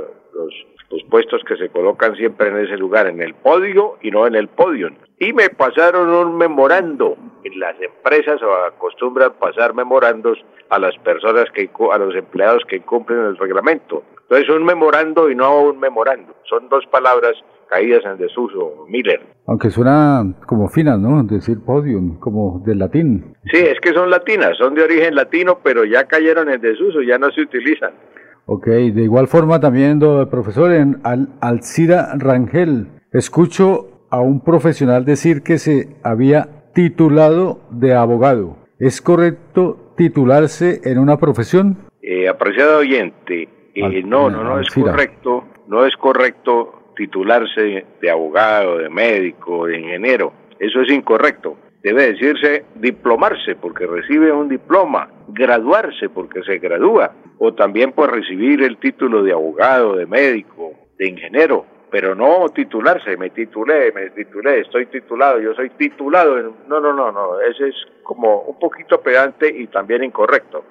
los, puestos que se colocan siempre en ese lugar, en el podio y no en el podio. Y me pasaron un memorando. Las empresas acostumbran pasar memorandos a las personas que, a los empleados que cumplen el reglamento. Entonces un memorando y no un memorando. Son dos palabras caídas en desuso, Miller. Aunque suena como finas, ¿no? Decir podium, como del latín. Sí, es que son latinas, son de origen latino, pero ya cayeron en desuso, ya no se utilizan. Ok, de igual forma también, profesor, en Al Alcira Rangel, escucho a un profesional decir que se había titulado de abogado. ¿Es correcto titularse en una profesión? Eh, apreciado oyente, eh, no, no, no es correcto, no es correcto titularse de abogado, de médico, de ingeniero. Eso es incorrecto debe decirse diplomarse porque recibe un diploma, graduarse porque se gradúa, o también pues recibir el título de abogado, de médico, de ingeniero, pero no titularse, me titulé, me titulé, estoy titulado, yo soy titulado. No, no, no, no, ese es como un poquito pedante y también incorrecto.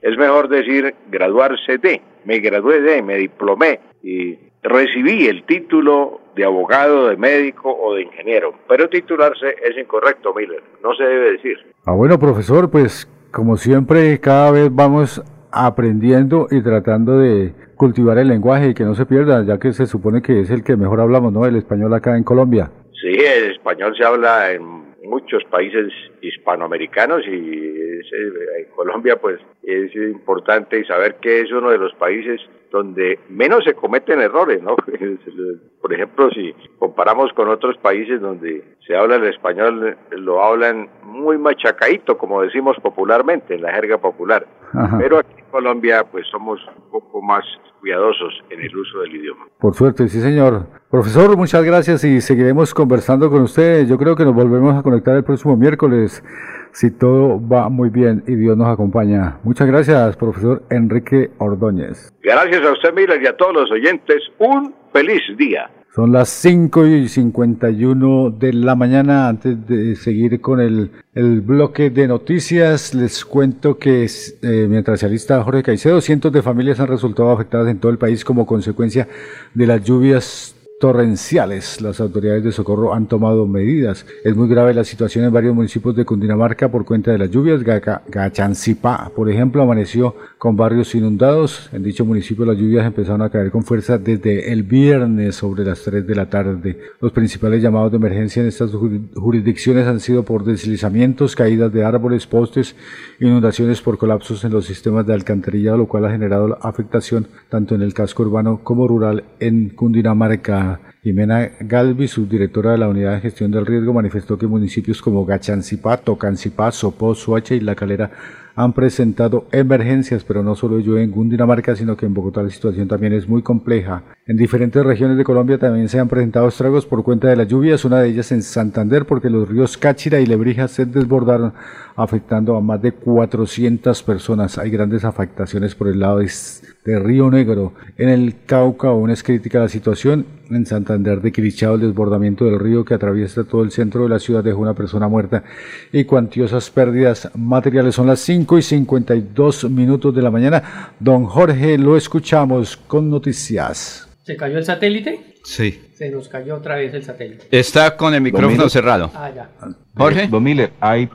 Es mejor decir graduarse de, me gradué de, me diplomé y recibí el título de abogado, de médico o de ingeniero, pero titularse es incorrecto, Miller, no se debe decir. Ah, bueno, profesor, pues como siempre, cada vez vamos aprendiendo y tratando de cultivar el lenguaje y que no se pierda, ya que se supone que es el que mejor hablamos, ¿no? El español acá en Colombia. Sí, el español se habla en muchos países hispanoamericanos y en Colombia pues es importante saber que es uno de los países donde menos se cometen errores, ¿no? Por ejemplo, si comparamos con otros países donde se habla el español, lo hablan muy machacadito, como decimos popularmente, en la jerga popular. Pero aquí en Colombia, pues somos un poco más cuidadosos en el uso del idioma. Por suerte, sí, señor. Profesor, muchas gracias y seguiremos conversando con usted. Yo creo que nos volvemos a conectar el próximo miércoles si todo va muy bien y Dios nos acompaña. Muchas gracias, profesor Enrique Ordóñez. Gracias a usted, Miller, y a todos los oyentes. Un feliz día. Son las 5 y 51 de la mañana. Antes de seguir con el, el bloque de noticias, les cuento que eh, mientras se alista Jorge Caicedo, cientos de familias han resultado afectadas en todo el país como consecuencia de las lluvias torrenciales. Las autoridades de socorro han tomado medidas. Es muy grave la situación en varios municipios de Cundinamarca por cuenta de las lluvias. Gachancipá, por ejemplo, amaneció con barrios inundados. En dicho municipio las lluvias empezaron a caer con fuerza desde el viernes sobre las 3 de la tarde. Los principales llamados de emergencia en estas jurisdicciones han sido por deslizamientos, caídas de árboles, postes, inundaciones por colapsos en los sistemas de alcantarillado, lo cual ha generado afectación tanto en el casco urbano como rural en Cundinamarca. Jimena Galvi, subdirectora de la Unidad de Gestión del Riesgo, manifestó que municipios como Gachancipá, Tocancipá, Sopó, Suacha y La Calera han presentado emergencias, pero no solo yo en Cundinamarca, sino que en Bogotá la situación también es muy compleja. En diferentes regiones de Colombia también se han presentado estragos por cuenta de las lluvias, una de ellas en Santander, porque los ríos Cáchira y Lebrija se desbordaron, afectando a más de 400 personas. Hay grandes afectaciones por el lado de de Río Negro. En el Cauca aún es crítica la situación. En Santander de Quirichao el desbordamiento del río que atraviesa todo el centro de la ciudad dejó una persona muerta y cuantiosas pérdidas materiales. Son las 5 y 52 minutos de la mañana. Don Jorge, lo escuchamos con noticias. ¿Se cayó el satélite? Sí. Se nos cayó otra vez el satélite. Está con el micrófono cerrado. Ah, ya. Jorge. Don Miller, hay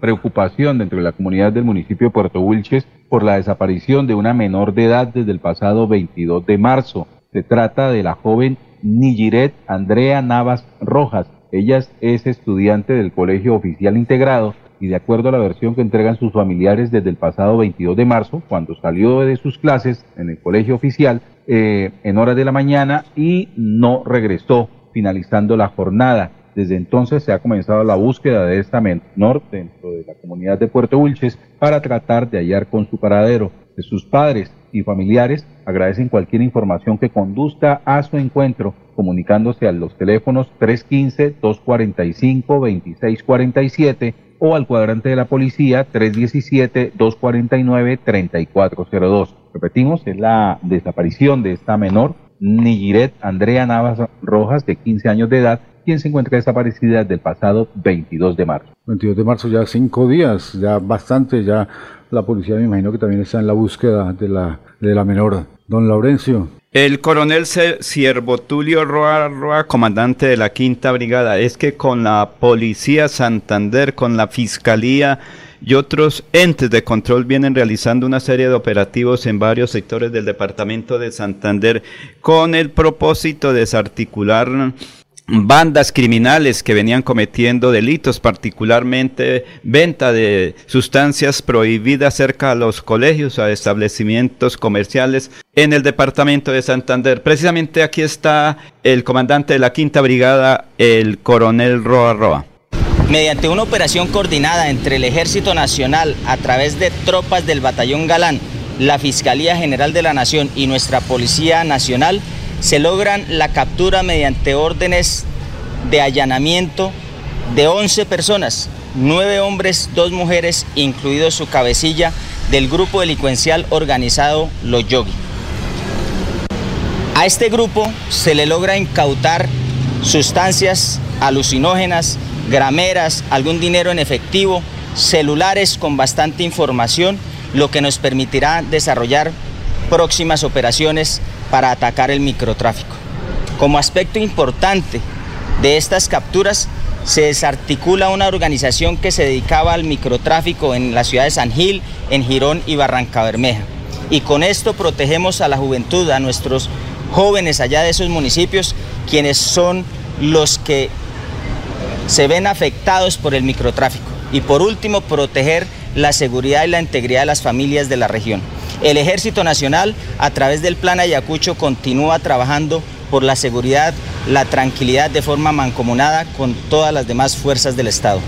preocupación dentro de la comunidad del municipio de Puerto Wilches por la desaparición de una menor de edad desde el pasado 22 de marzo. Se trata de la joven Nigiret Andrea Navas Rojas. Ella es estudiante del Colegio Oficial Integrado y de acuerdo a la versión que entregan sus familiares desde el pasado 22 de marzo, cuando salió de sus clases en el colegio oficial eh, en horas de la mañana y no regresó finalizando la jornada. Desde entonces se ha comenzado la búsqueda de esta menor dentro de la comunidad de Puerto Wilches para tratar de hallar con su paradero. De sus padres y familiares agradecen cualquier información que conduzca a su encuentro comunicándose a los teléfonos 315-245-2647 o al cuadrante de la policía 317-249-3402. Repetimos, es la desaparición de esta menor, Nigiret Andrea Navas Rojas, de 15 años de edad, quien se encuentra desaparecida desde el pasado 22 de marzo. 22 de marzo, ya cinco días, ya bastante, ya la policía me imagino que también está en la búsqueda de la, de la menor. Don Laurencio. El coronel Siervo Tulio Roa, Roa, comandante de la Quinta Brigada, es que con la Policía Santander, con la Fiscalía y otros entes de control vienen realizando una serie de operativos en varios sectores del departamento de Santander con el propósito de desarticular bandas criminales que venían cometiendo delitos, particularmente venta de sustancias prohibidas cerca a los colegios, a establecimientos comerciales en el departamento de Santander. Precisamente aquí está el comandante de la Quinta Brigada, el coronel Roa Roa. Mediante una operación coordinada entre el Ejército Nacional a través de tropas del Batallón Galán, la Fiscalía General de la Nación y nuestra Policía Nacional, se logran la captura mediante órdenes de allanamiento de 11 personas, 9 hombres, 2 mujeres, incluido su cabecilla del grupo delincuencial organizado Los Yogi. A este grupo se le logra incautar sustancias alucinógenas, grameras, algún dinero en efectivo, celulares con bastante información, lo que nos permitirá desarrollar próximas operaciones para atacar el microtráfico. Como aspecto importante de estas capturas, se desarticula una organización que se dedicaba al microtráfico en la ciudad de San Gil, en Girón y Barranca Bermeja. Y con esto protegemos a la juventud, a nuestros jóvenes allá de esos municipios, quienes son los que se ven afectados por el microtráfico. Y por último, proteger la seguridad y la integridad de las familias de la región. El Ejército Nacional, a través del Plan Ayacucho, continúa trabajando por la seguridad, la tranquilidad de forma mancomunada con todas las demás fuerzas del Estado.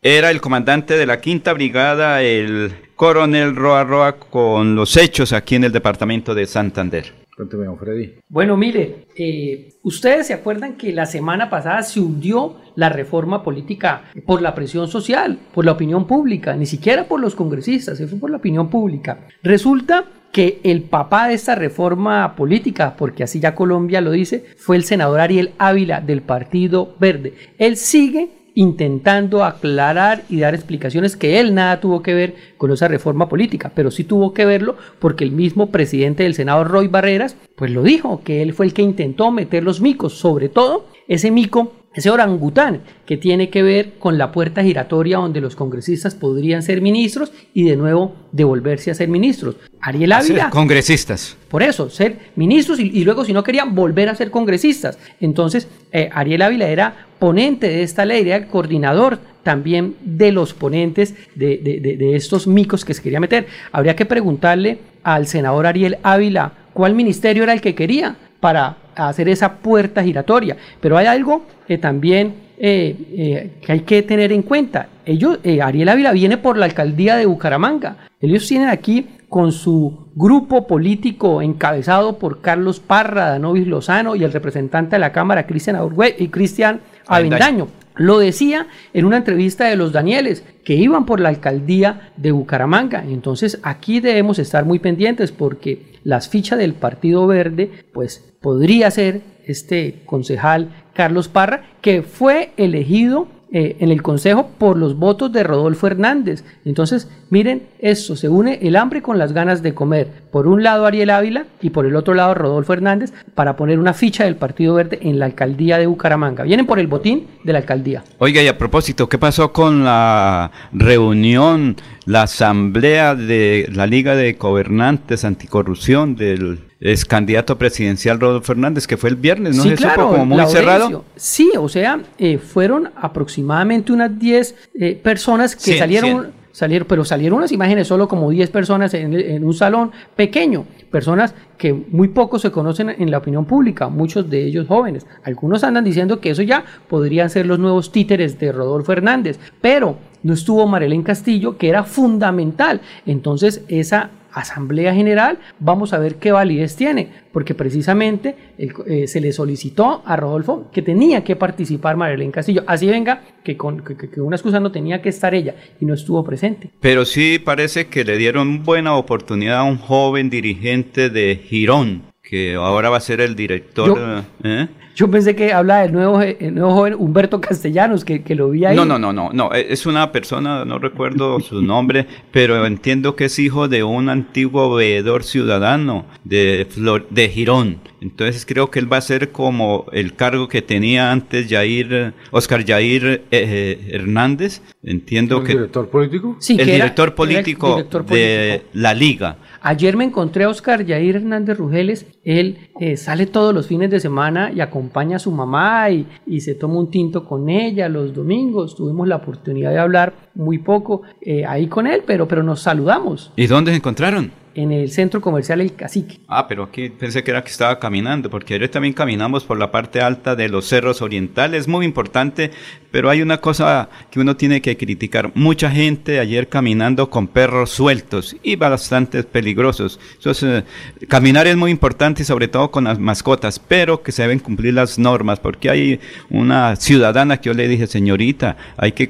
Era el comandante de la Quinta Brigada, el coronel Roa Roa, con los hechos aquí en el departamento de Santander. Cuénteme, Freddy. Bueno, mire, eh, ustedes se acuerdan que la semana pasada se hundió la reforma política por la presión social, por la opinión pública, ni siquiera por los congresistas, fue por la opinión pública. Resulta que el papá de esta reforma política, porque así ya Colombia lo dice, fue el senador Ariel Ávila del Partido Verde. Él sigue intentando aclarar y dar explicaciones que él nada tuvo que ver con esa reforma política, pero sí tuvo que verlo porque el mismo presidente del Senado, Roy Barreras, pues lo dijo, que él fue el que intentó meter los micos, sobre todo ese mico ese orangután que tiene que ver con la puerta giratoria donde los congresistas podrían ser ministros y de nuevo devolverse a ser ministros. Ariel Ávila. congresistas. Por eso, ser ministros y, luego si no querían volver a ser congresistas. Entonces, eh, Ariel Ávila era ponente de esta ley, era el coordinador también de los ponentes de, de estos micos que se quería meter. Habría que preguntarle al senador Ariel Ávila cuál ministerio era el que quería para hacer esa puerta giratoria. Pero hay algo que también eh, eh, que hay que tener en cuenta. Ellos, eh, Ariel Ávila viene por la alcaldía de Bucaramanga. Ellos tienen aquí con su grupo político encabezado por Carlos Parra, Danovis Lozano y el representante de la Cámara, Cristian y Cristian Avendaño. Lo decía en una entrevista de los Danieles, que iban por la alcaldía de Bucaramanga. Entonces aquí debemos estar muy pendientes porque las fichas del Partido Verde, pues podría ser este concejal Carlos Parra, que fue elegido eh, en el Consejo por los votos de Rodolfo Hernández. Entonces, miren, eso se une el hambre con las ganas de comer. Por un lado Ariel Ávila y por el otro lado Rodolfo Hernández para poner una ficha del Partido Verde en la alcaldía de Bucaramanga. Vienen por el botín de la alcaldía. Oiga, y a propósito, ¿qué pasó con la reunión, la asamblea de la Liga de Gobernantes Anticorrupción del es candidato presidencial Rodolfo Fernández, que fue el viernes, ¿no? Sí, claro, como muy cerrado. Sí, o sea, eh, fueron aproximadamente unas 10 eh, personas que salieron, salieron, pero salieron unas imágenes solo como 10 personas en, un salón pequeño, personas que muy poco se conocen en la opinión pública, muchos de ellos jóvenes. Algunos andan diciendo que eso ya podrían ser los nuevos títeres de Rodolfo Hernández, pero no estuvo Marelén Castillo, que era fundamental. Entonces, esa Asamblea General, vamos a ver qué validez tiene, porque precisamente eh, se le solicitó a Rodolfo que tenía que participar Marilén Castillo. Así venga, que con que, una excusa no tenía que estar ella y no estuvo presente. Pero sí parece que le dieron buena oportunidad a un joven dirigente de Girón, que ahora va a ser el director. ¿eh? Yo pensé que habla del nuevo, nuevo joven Humberto Castellanos, que, lo vi ahí. No, no, no, no, no, e, es una persona, no recuerdo su nombre, pero entiendo que es hijo de un antiguo veedor ciudadano de, de Girón. Entonces creo que él va a ser como el cargo que tenía antes Jair, Oscar Jair eh, eh, Hernández. Entiendo ¿El que... director político? Sí, el, director político de la Liga Ayer me encontré a Oscar Yair Hernández Rugeles. Él eh, sale todos los fines de semana y acompaña a su mamá y, se toma un tinto con ella los domingos. Tuvimos la oportunidad de hablar muy poco eh, ahí con él, pero, pero nos saludamos. ¿Y dónde se encontraron? En el centro comercial El Cacique. Ah, pero aquí pensé que era que estaba caminando, porque ayer también caminamos por la parte alta de los cerros orientales, muy importante, pero hay una cosa que uno tiene que criticar. Mucha gente ayer caminando con perros sueltos y bastante peligrosos. Entonces, eh, caminar es muy importante sobre todo con las mascotas, pero que se deben cumplir las normas, porque hay una ciudadana que yo le dije, señorita, hay que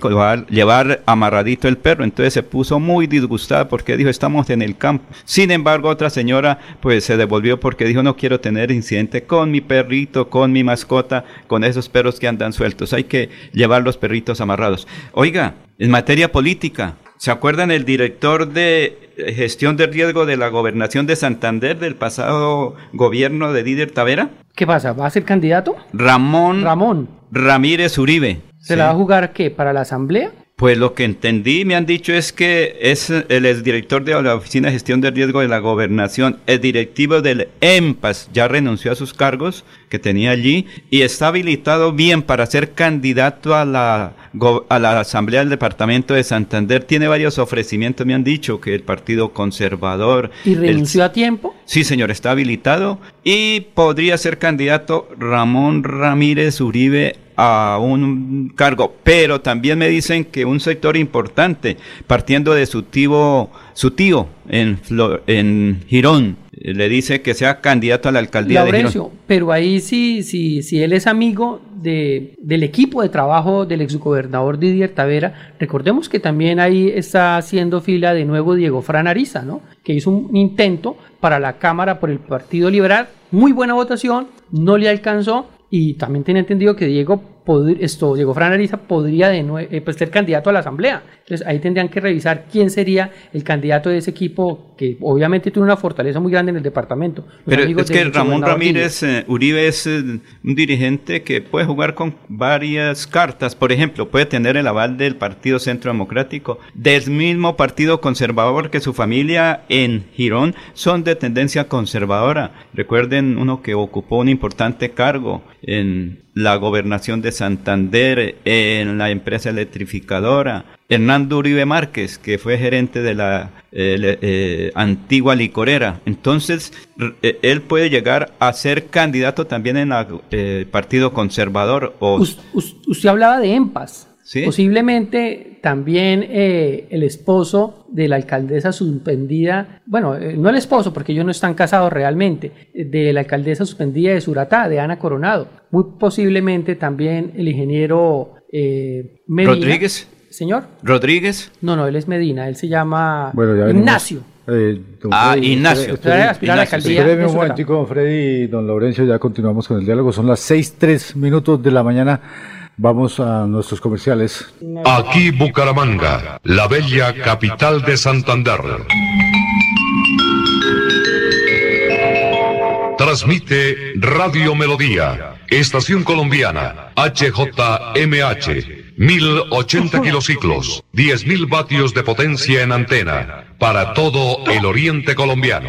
llevar amarradito el perro. Entonces se puso muy disgustada porque dijo, estamos en el campo sin embargo, otra señora pues se devolvió porque dijo no quiero tener incidente con mi perrito, con mi mascota, con esos perros que andan sueltos. Hay que llevar los perritos amarrados. Oiga, en materia política, ¿se acuerdan el director de gestión de riesgo de la gobernación de Santander del pasado gobierno de Didier Tavera? ¿Qué pasa? ¿Va a ser candidato? Ramón, Ramón. Ramírez Uribe. ¿Se la va a jugar qué? ¿Para la asamblea? Pues lo que entendí, me han dicho es que es el exdirector de la Oficina de Gestión de Riesgo de la Gobernación, el directivo del EMPAS, ya renunció a sus cargos que tenía allí y está habilitado bien para ser candidato a la, a la Asamblea del Departamento de Santander. Tiene varios ofrecimientos, me han dicho que el Partido Conservador. ¿Y renunció a tiempo? Sí, señor, está habilitado y podría ser candidato Ramón Ramírez Uribe a un cargo, pero también me dicen que un sector importante, partiendo de su tío, su tío en, en Girón, le dice que sea candidato a la alcaldía de Girón. Pero ahí sí, sí, si él es amigo de, del equipo de trabajo del exgobernador Didier Tavera, recordemos que también ahí está haciendo fila de nuevo Diego Fran Ariza, ¿no? que hizo un intento para la Cámara por el Partido Liberal, muy buena votación, no le alcanzó y también tenía entendido que Diego esto, Diego Fran Ariza podría de eh, pues, ser candidato a la asamblea. Entonces ahí tendrían que revisar quién sería el candidato de ese equipo que obviamente tiene una fortaleza muy grande en el departamento. Pero es que Ramón Ramírez eh, Uribe es eh, un dirigente que puede jugar con varias cartas. Por ejemplo, puede tener el aval del Partido Centro Democrático, del mismo Partido Conservador que su familia en Girón son de tendencia conservadora. Recuerden uno que ocupó un importante cargo en la gobernación de Santander, en la empresa electrificadora, Hernando Uribe Márquez, que fue gerente de la eh, eh, antigua licorera. Entonces, eh, él puede llegar a ser candidato también en el Partido Conservador. O... usted hablaba de EMPAS. Posiblemente también el esposo de la alcaldesa suspendida, bueno, no el esposo porque ellos no están casados realmente, de la alcaldesa suspendida de Suratá, de Ana Coronado. Muy posiblemente también el ingeniero Medina. Rodríguez. Señor. Rodríguez. No, no, él es Medina, él se llama Ignacio. Eh, ah, Ignacio. Espéreme un momentico, Freddy y don Laurencio, ya continuamos con el diálogo. Son las seis, tres minutos de la mañana. Vamos a nuestros comerciales. Aquí Bucaramanga, la bella capital de Santander. Transmite Radio Melodía, Estación Colombiana, HJMH. 1080 kilociclos, 10.000 vatios de potencia en antena, para todo el oriente colombiano.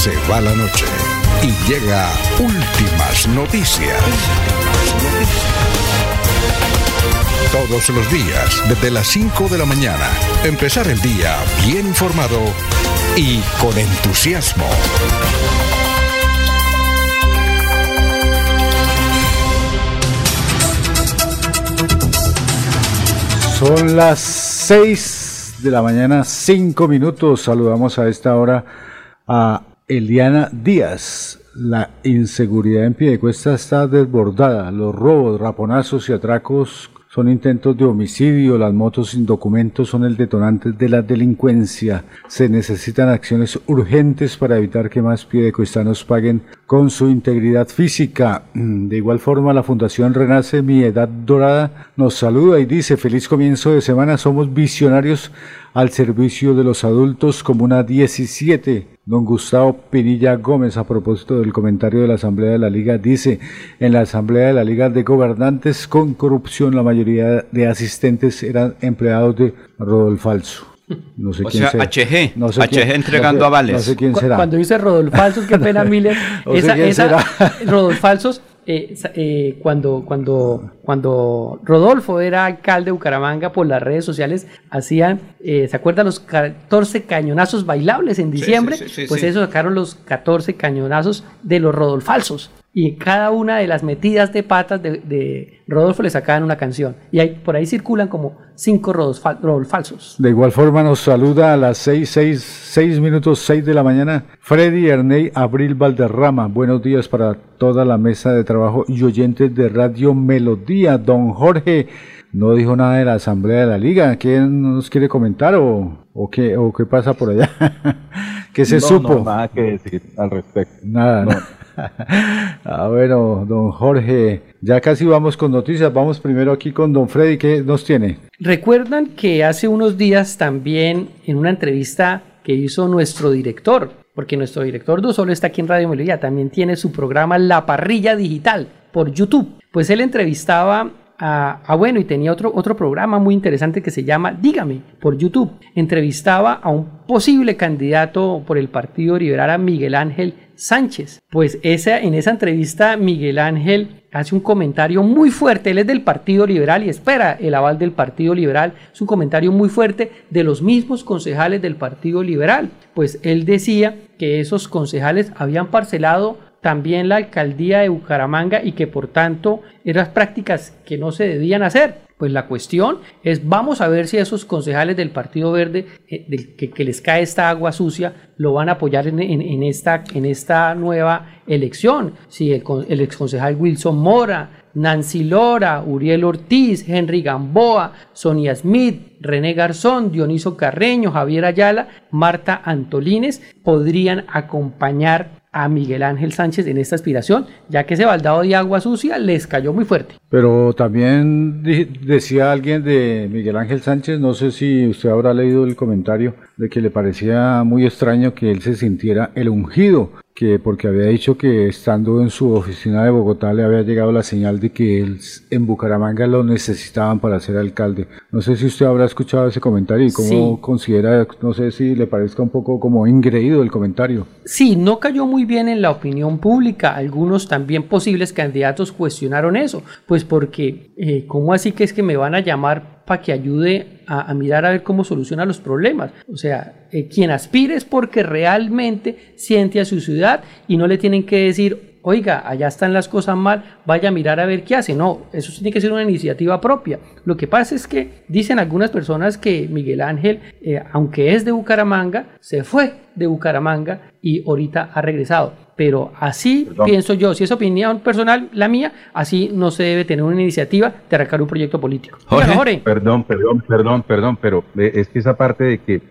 Se va la noche y llega últimas noticias. Todos los días, desde las 5 de la mañana, empezar el día bien informado y con entusiasmo. Son las 6 de la mañana, 5 minutos. Saludamos a esta hora a Eliana Díaz. La inseguridad en Piedecuesta está desbordada. Los robos, raponazos y atracos son intentos de homicidio, las motos sin documentos son el detonante de la delincuencia. Se necesitan acciones urgentes para evitar que más piedecuestanos paguen con su integridad física. De igual forma, la Fundación Renace Mi Edad Dorada nos saluda y dice, feliz comienzo de semana, somos visionarios al servicio de los adultos, Comuna 17. Don Gustavo Pinilla Gómez, a propósito del comentario de la Asamblea de la Liga, dice, en la Asamblea de la Liga de Gobernantes con corrupción, la mayoría de asistentes eran empleados de Rodolfalso. No sé o quién sea, HG, no sé HG quién, entregando no sé, avales. No sé quién será. Cuando dice Rodolfalsos, qué pena, Miller. esa, esa Rodolfalsos eh, eh, cuando, cuando, cuando Rodolfo era alcalde de Bucaramanga por las redes sociales, hacían, eh, ¿se acuerdan los 14 cañonazos bailables en diciembre? Sí, sí, sí, pues eso sacaron los 14 cañonazos de los Rodolfalsos. Y cada una de las metidas de patas de, de Rodolfo le sacaban una canción. Y ahí, por ahí circulan como cinco Rodolfalsos. De igual forma nos saluda a las 6, 6, 6 minutos 6 de la mañana Freddy Erney Abril Valderrama. Buenos días para toda la mesa de trabajo y oyentes de Radio Melodía. Don Jorge no dijo nada de la Asamblea de la Liga. ¿Quién nos quiere comentar o, o, qué, o qué pasa por allá? ¿Qué se no, supo? No, nada que decir al respecto. Nada, no. Ah, bueno, don Jorge, ya casi vamos con noticias. Vamos primero aquí con don Freddy. ¿Qué nos tiene? Recuerdan que hace unos días también en una entrevista que hizo nuestro director, porque nuestro director no solo está aquí en Radio Melodía, también tiene su programa La Parrilla Digital por YouTube. Pues él entrevistaba a, a, bueno, y tenía otro, otro programa muy interesante que se llama Dígame por YouTube. Entrevistaba a un posible candidato por el Partido Liberal, a Miguel Ángel Sánchez. Pues esa, en esa entrevista Miguel Ángel hace un comentario muy fuerte, él es del Partido Liberal y espera el aval del Partido Liberal, es un comentario muy fuerte de los mismos concejales del Partido Liberal, pues él decía que esos concejales habían parcelado también la alcaldía de Bucaramanga y que por tanto eran prácticas que no se debían hacer. Pues la cuestión es, vamos a ver si esos concejales del Partido Verde, eh, del, que, les cae esta agua sucia, lo van a apoyar en, esta, en esta nueva elección. Si el, el exconcejal Wilson Mora, Nancy Lora, Uriel Ortiz, Henry Gamboa, Sonia Smith, René Garzón, Dioniso Carreño, Javier Ayala, Marta Antolines podrían acompañar a Miguel Ángel Sánchez en esta aspiración, ya que ese baldado de agua sucia les cayó muy fuerte. Pero también decía alguien de Miguel Ángel Sánchez, no sé si usted habrá leído el comentario, de que le parecía muy extraño que él se sintiera el ungido, que porque había dicho que estando en su oficina de Bogotá le había llegado la señal de que él en Bucaramanga lo necesitaban para ser alcalde. No sé si usted habrá escuchado ese comentario y cómo sí. considera, no sé si le parezca un poco como ingreído el comentario. Sí, no cayó muy bien en la opinión pública. Algunos también posibles candidatos cuestionaron eso, pues porque, eh, ¿cómo así que es que me van a llamar que ayude a, a, mirar a ver cómo soluciona los problemas. O sea, eh, quien aspire es porque realmente siente a su ciudad y no le tienen que decir, oiga, allá están las cosas mal, vaya a mirar a ver qué hace. No, eso tiene que ser una iniciativa propia. Lo que pasa es que dicen algunas personas que Miguel Ángel, eh, aunque es de Bucaramanga, se fue de Bucaramanga y ahorita ha regresado. Pero así Perdón. pienso yo, si es opinión personal la mía, así no se debe tener una iniciativa de arrancar un proyecto político. Jorge. Jorge. Perdón, perdón, perdón, perdón, pero es que esa parte de que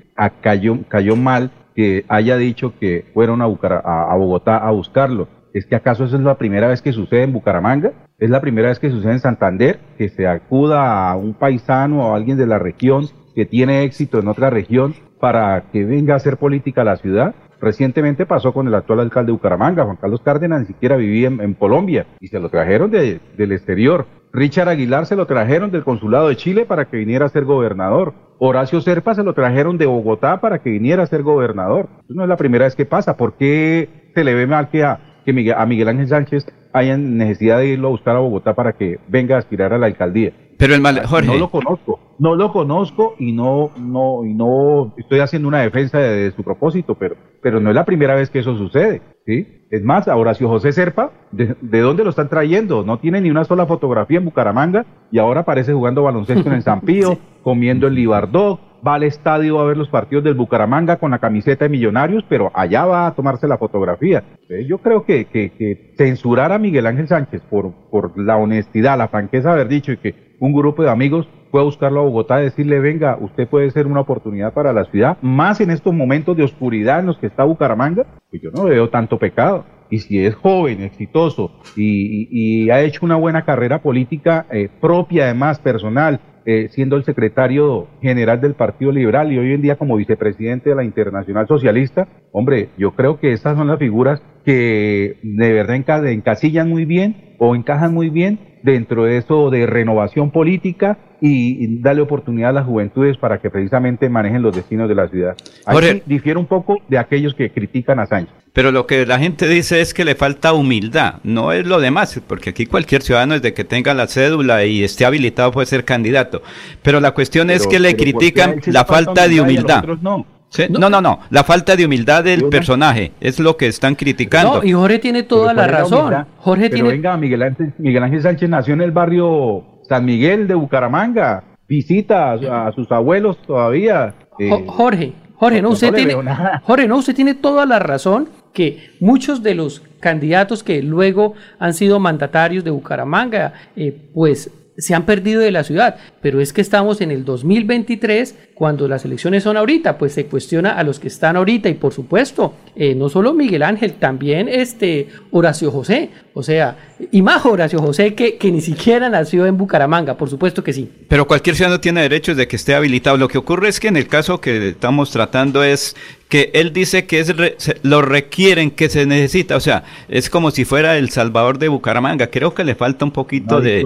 cayó, cayó mal que haya dicho que fueron a, Bucar a, a Bogotá a buscarlo. ¿Es que acaso eso es la primera vez que sucede en Bucaramanga? ¿Es la primera vez que sucede en Santander? Que se acuda a un paisano o a alguien de la región que tiene éxito en otra región para que venga a hacer política a la ciudad. Recientemente pasó con el actual alcalde de Bucaramanga, Juan Carlos Cárdenas, ni siquiera vivía en, Colombia y se lo trajeron del exterior. Richard Aguilar se lo trajeron del consulado de Chile para que viniera a ser gobernador. Horacio Serpa se lo trajeron de Bogotá para que viniera a ser gobernador. no es la primera vez que pasa. ¿Por qué se le ve mal que a, que a Miguel Ángel Sánchez haya necesidad de irlo a buscar a Bogotá para que venga a aspirar a la alcaldía? Pero el mal, Jorge. No lo conozco, no lo conozco y no, no, y no estoy haciendo una defensa de, su propósito, pero, pero no es la primera vez que eso sucede, ¿sí? Es más, a Horacio José Serpa, ¿de, dónde lo están trayendo? No tiene ni una sola fotografía en Bucaramanga y ahora aparece jugando baloncesto en el Zampío, comiendo el Libardó, va al estadio a ver los partidos del Bucaramanga con la camiseta de Millonarios, pero allá va a tomarse la fotografía. Yo creo que, censurar a Miguel Ángel Sánchez por, por la honestidad, la franqueza de haber dicho y que un grupo de amigos fue a buscarlo a Bogotá y decirle, venga, usted puede ser una oportunidad para la ciudad, más en estos momentos de oscuridad en los que está Bucaramanga, pues yo no veo tanto pecado. Y si es joven, exitoso y, ha hecho una buena carrera política eh, propia, además personal, eh, siendo el secretario general del Partido Liberal y hoy en día como vicepresidente de la Internacional Socialista, hombre, yo creo que estas son las figuras que de verdad encasillan muy bien o encajan muy bien dentro de eso de renovación política y, darle oportunidad a las juventudes para que precisamente manejen los destinos de la ciudad. Ahí difiere un poco de aquellos que critican a Sánchez. Pero lo que la gente dice es que le falta humildad, no es lo demás, porque aquí cualquier ciudadano desde que tenga la cédula y esté habilitado puede ser candidato. Pero la cuestión es que le critican la falta de humildad. No. No, no, La falta de humildad del personaje es lo que están criticando. No, y Jorge tiene toda la razón. Jorge pero venga, Miguel Ángel, Miguel Ángel Sánchez nació en el barrio San Miguel de Bucaramanga. Visita a, sus abuelos todavía. Eh, Jorge, Jorge, no, usted tiene, Jorge, no, usted tiene toda la razón que muchos de los candidatos que luego han sido mandatarios de Bucaramanga, eh, pues se han perdido de la ciudad, pero es que estamos en el 2023 cuando las elecciones son ahorita, pues se cuestiona a los que están ahorita y por supuesto, eh, no solo Miguel Ángel, también este Horacio José, o sea, y más Horacio José que, que ni siquiera nació en Bucaramanga, por supuesto que sí. Pero cualquier ciudadano tiene derechos de que esté habilitado. Lo que ocurre es que en el caso que estamos tratando es que él dice que es lo requieren, que se necesita, o sea, es como si fuera el Salvador de Bucaramanga. Creo que le falta un poquito de,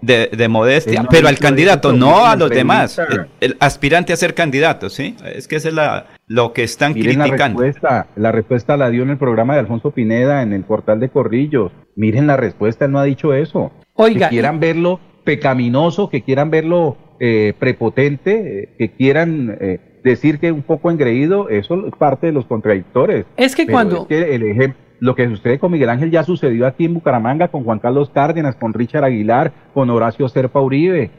de, modestia, pero al candidato, no a los demás. El, aspirante a ser candidato, ¿sí? Es que esa es la, lo que están criticando. La respuesta, la respuesta la dio en el programa de Alfonso Pineda, en el portal de Corrillos. Miren la respuesta, él no ha dicho eso. Oiga. Que quieran verlo pecaminoso, que quieran verlo eh, prepotente, eh, que quieran... Eh, decir que un poco engreído, eso es parte de los contradictores. Es que cuando... el ejemplo, lo que sucede con Miguel Ángel ya sucedió aquí en Bucaramanga con Juan Carlos Cárdenas, con Richard Aguilar, con Horacio Serpa Uribe.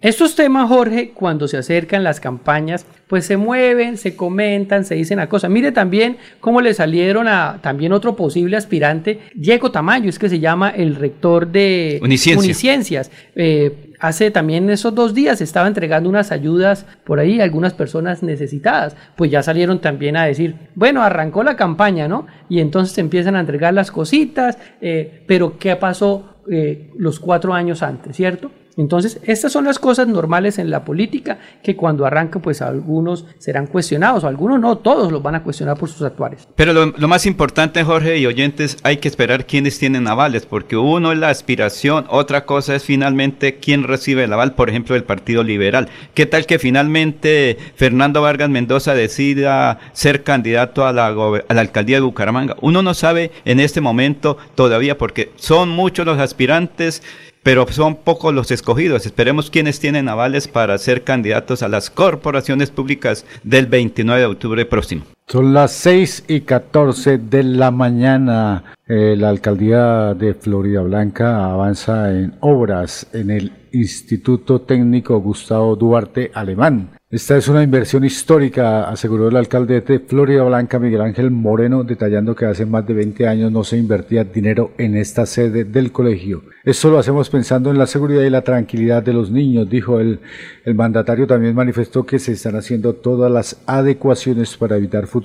Estos temas, Jorge, cuando se acercan las campañas, pues se mueven, se comentan, se dicen a cosas. Mire también cómo le salieron a también otro posible aspirante, Diego Tamayo, es que se llama el rector de Uniciencias. Eh, hace también esos dos días estaba entregando unas ayudas por ahí a algunas personas necesitadas. Pues ya salieron también a decir, bueno, arrancó la campaña, ¿no? Y entonces empiezan a entregar las cositas, eh, pero ¿qué pasó eh, los cuatro años antes, ¿cierto? Entonces, estas son las cosas normales en la política que cuando arranca, pues algunos serán cuestionados, o algunos no, todos los van a cuestionar por sus actuales. Pero lo, más importante, Jorge y oyentes, hay que esperar quiénes tienen avales, porque uno es la aspiración, otra cosa es finalmente quién recibe el aval, por ejemplo, del Partido Liberal. ¿Qué tal que finalmente Fernando Vargas Mendoza decida ser candidato a la, a la alcaldía de Bucaramanga? Uno no sabe en este momento todavía, porque son muchos los aspirantes pero son pocos los escogidos. Esperemos quienes tienen avales para ser candidatos a las corporaciones públicas del 29 de octubre próximo. Son las 6 y 14 de la mañana. Eh, la alcaldía de Florida Blanca avanza en obras en el Instituto Técnico Gustavo Duarte Alemán esta es una inversión histórica, aseguró el alcalde de Florida Blanca, Miguel Ángel Moreno, detallando que hace más de 20 años no se invertía dinero en esta sede del colegio. Esto lo hacemos pensando en la seguridad y la tranquilidad de los niños, dijo él. El mandatario también manifestó que se están haciendo todas las adecuaciones para evitar futuros,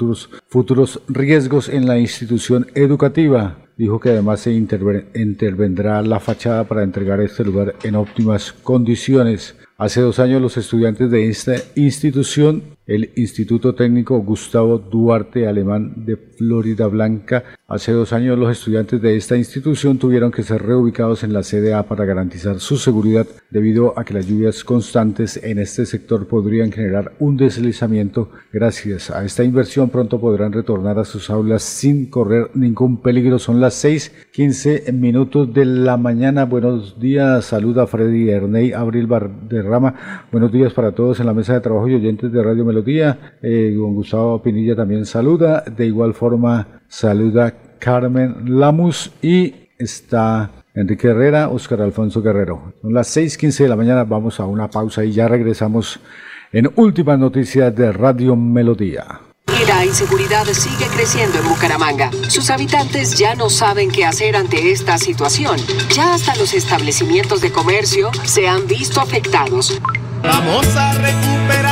futuros riesgos en la institución educativa. Dijo que además se intervendrá la fachada para entregar este lugar en óptimas condiciones. Hace dos años los estudiantes de esta institución el Instituto Técnico Gustavo Duarte Alemán de Florida Blanca. Hace dos años los estudiantes de esta institución tuvieron que ser reubicados en la sede A para garantizar su seguridad debido a que las lluvias constantes en este sector podrían generar un deslizamiento. Gracias a esta inversión pronto podrán retornar a sus aulas sin correr ningún peligro. Son las 6:15 minutos de la mañana. Buenos días, saluda Freddy Erney Abril Barderrama. Buenos días para todos en la mesa de trabajo y oyentes de Radio Melodía. Eh, Gustavo Pinilla también saluda. De igual forma, saluda Carmen Lamus y está Enrique Herrera, Oscar Alfonso Guerrero. Son las 6:15 de la mañana. Vamos a una pausa y ya regresamos en últimas noticias de Radio Melodía. La inseguridad sigue creciendo en Bucaramanga. Sus habitantes ya no saben qué hacer ante esta situación. Ya hasta los establecimientos de comercio se han visto afectados. Vamos a recuperar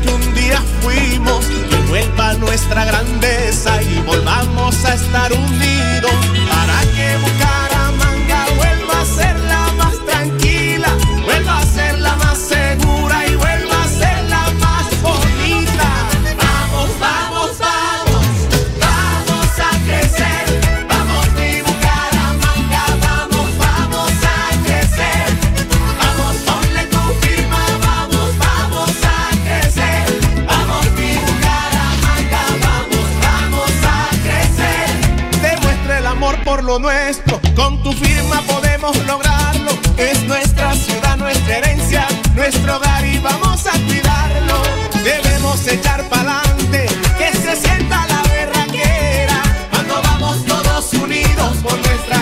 que un día fuimos, que vuelva nuestra grandeza y volvamos a estar unidos nuestro hogar y vamos a cuidarlo. Debemos echar pa'lante, que se sienta la berraquera. Cuando vamos todos unidos por nuestra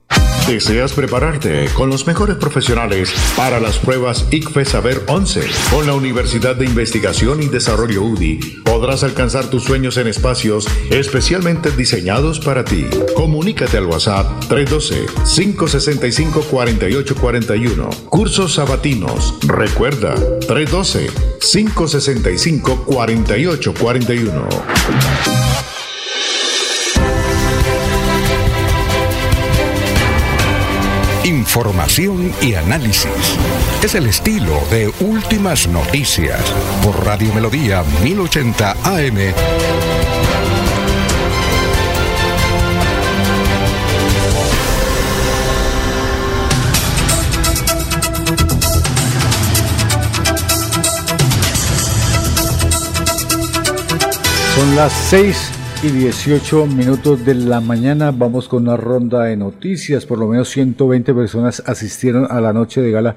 ¿Deseas prepararte con los mejores profesionales para las pruebas ICFE Saber 11 con la Universidad de Investigación y Desarrollo UDI? Podrás alcanzar tus sueños en espacios especialmente diseñados para ti. Comunícate al WhatsApp 312-565-4841. Cursos sabatinos. Recuerda 312-565-4841. Información y análisis. Es el estilo de Últimas Noticias por Radio Melodía 1080 AM. Son las 6 y 18 minutos de la mañana. Vamos con una ronda de noticias. Por lo menos 120 personas asistieron a la noche de gala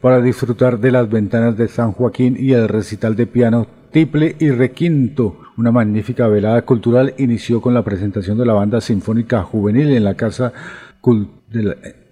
para disfrutar de las ventanas de San Joaquín y el recital de piano triple y requinto. Una magnífica velada cultural inició con la presentación de la banda sinfónica juvenil en la casa cul-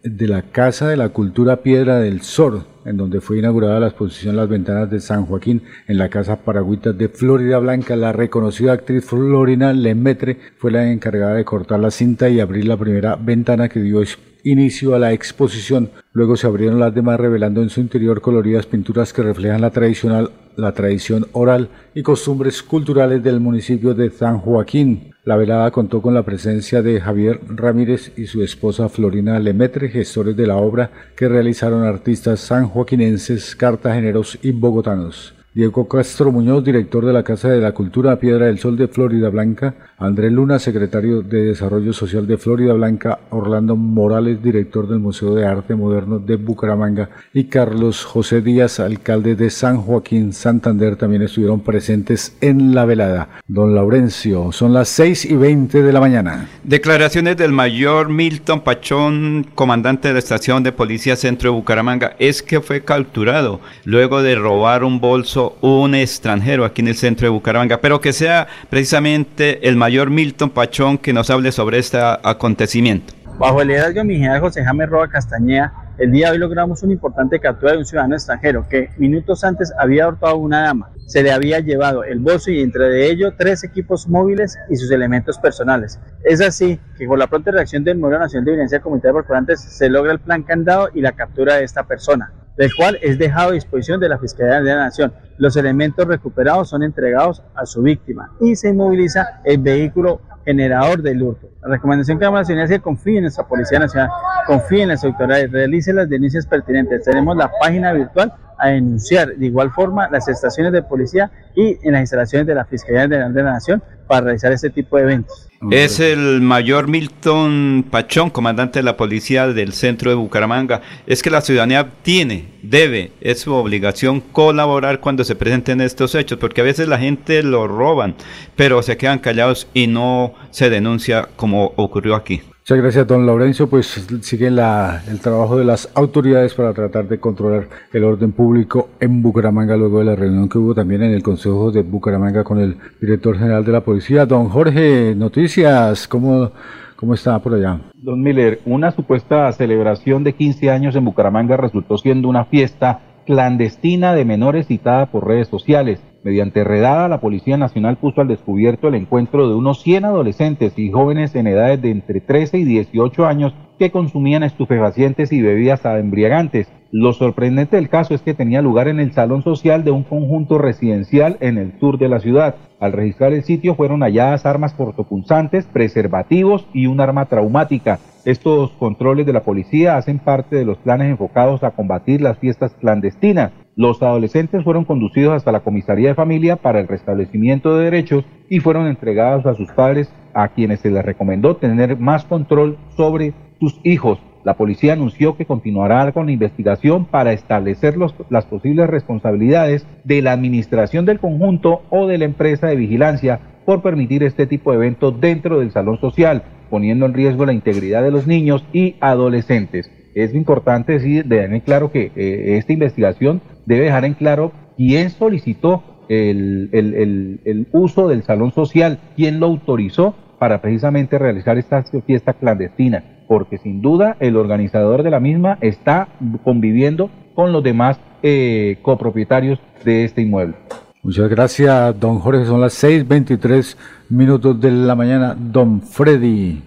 de la, Casa de la Cultura Piedra del Sor, en donde fue inaugurada la exposición Las Ventanas de San Joaquín en la Casa Paragüita de Florida Blanca. La reconocida actriz Florina Lemetre fue la encargada de cortar la cinta y abrir la primera ventana que dio inicio a la exposición. Luego se abrieron las demás revelando en su interior coloridas pinturas que reflejan la tradicional la tradición oral y costumbres culturales del municipio de San Joaquín. La velada contó con la presencia de Javier Ramírez y su esposa Florina Lemetre, gestores de la obra que realizaron artistas sanjoaquinenses, cartageneros y bogotanos. Diego Castro Muñoz, director de la Casa de la Cultura Piedra del Sol de Florida Blanca, Andrés Luna, secretario de Desarrollo Social de Florida Blanca, Orlando Morales, director del Museo de Arte Moderno de Bucaramanga, y Carlos José Díaz, alcalde de San Joaquín, Santander, también estuvieron presentes en la velada. Don Laurencio, son las 6 y 20 de la mañana. Declaraciones del mayor Milton Pachón, comandante de la estación de policía centro de Bucaramanga, es que fue capturado luego de robar un bolso un extranjero aquí en el centro de Bucaramanga, pero que sea precisamente el mayor Milton Pachón que nos hable sobre este acontecimiento. Bajo el liderazgo de mi general José Jaime Roa Castañeda, el día de hoy logramos una importante captura de un ciudadano extranjero que minutos antes había ahorcado a una dama. Se le había llevado el bolso y entre de ello tres equipos móviles y sus elementos personales. Es así que con la pronta reacción del Modelo Nacional de Violencia Comunitaria Corporantes se logra el plan candado y la captura de esta persona del cual es dejado a disposición de la Fiscalía de la Nación. Los elementos recuperados son entregados a su víctima y se inmoviliza el vehículo generador del hurto. La recomendación que vamos a hacer es que confíe en nuestra Policía Nacional, confíe en las autoridades, realice las denuncias pertinentes. Tenemos la página virtual a denunciar de igual forma las estaciones de policía y en las instalaciones de la Fiscalía de la Nación para realizar este tipo de eventos. Es el mayor Milton Pachón, comandante de la policía del centro de Bucaramanga. Es que la ciudadanía tiene, debe, es su obligación colaborar cuando se presenten estos hechos, porque a veces la gente lo roban, pero se quedan callados y no se denuncia como ocurrió aquí. Muchas gracias, don Laurencio. Pues sigue la, el trabajo de las autoridades para tratar de controlar el orden público en Bucaramanga, luego de la reunión que hubo también en el Consejo de Bucaramanga con el director general de la policía. Don Jorge, noticias, ¿cómo, cómo está por allá? Don Miller, una supuesta celebración de 15 años en Bucaramanga resultó siendo una fiesta clandestina de menores citada por redes sociales. Mediante redada, la Policía Nacional puso al descubierto el encuentro de unos 100 adolescentes y jóvenes en edades de entre 13 y 18 años que consumían estupefacientes y bebidas embriagantes. Lo sorprendente del caso es que tenía lugar en el salón social de un conjunto residencial en el sur de la ciudad. Al registrar el sitio fueron halladas armas cortopunzantes, preservativos y un arma traumática. Estos controles de la policía hacen parte de los planes enfocados a combatir las fiestas clandestinas. Los adolescentes fueron conducidos hasta la comisaría de familia para el restablecimiento de derechos y fueron entregados a sus padres a quienes se les recomendó tener más control sobre sus hijos. La policía anunció que continuará con la investigación para establecer las posibles responsabilidades de la administración del conjunto o de la empresa de vigilancia por permitir este tipo de eventos dentro del salón social, poniendo en riesgo la integridad de los niños y adolescentes. Es importante decir, de claro que eh, esta investigación debe dejar en claro quién solicitó el, el, uso del salón social, quién lo autorizó para precisamente realizar esta fiesta clandestina, porque sin duda el organizador de la misma está conviviendo con los demás eh, copropietarios de este inmueble. Muchas gracias, don Jorge. Son las 6:23 minutos de la mañana. Don Freddy.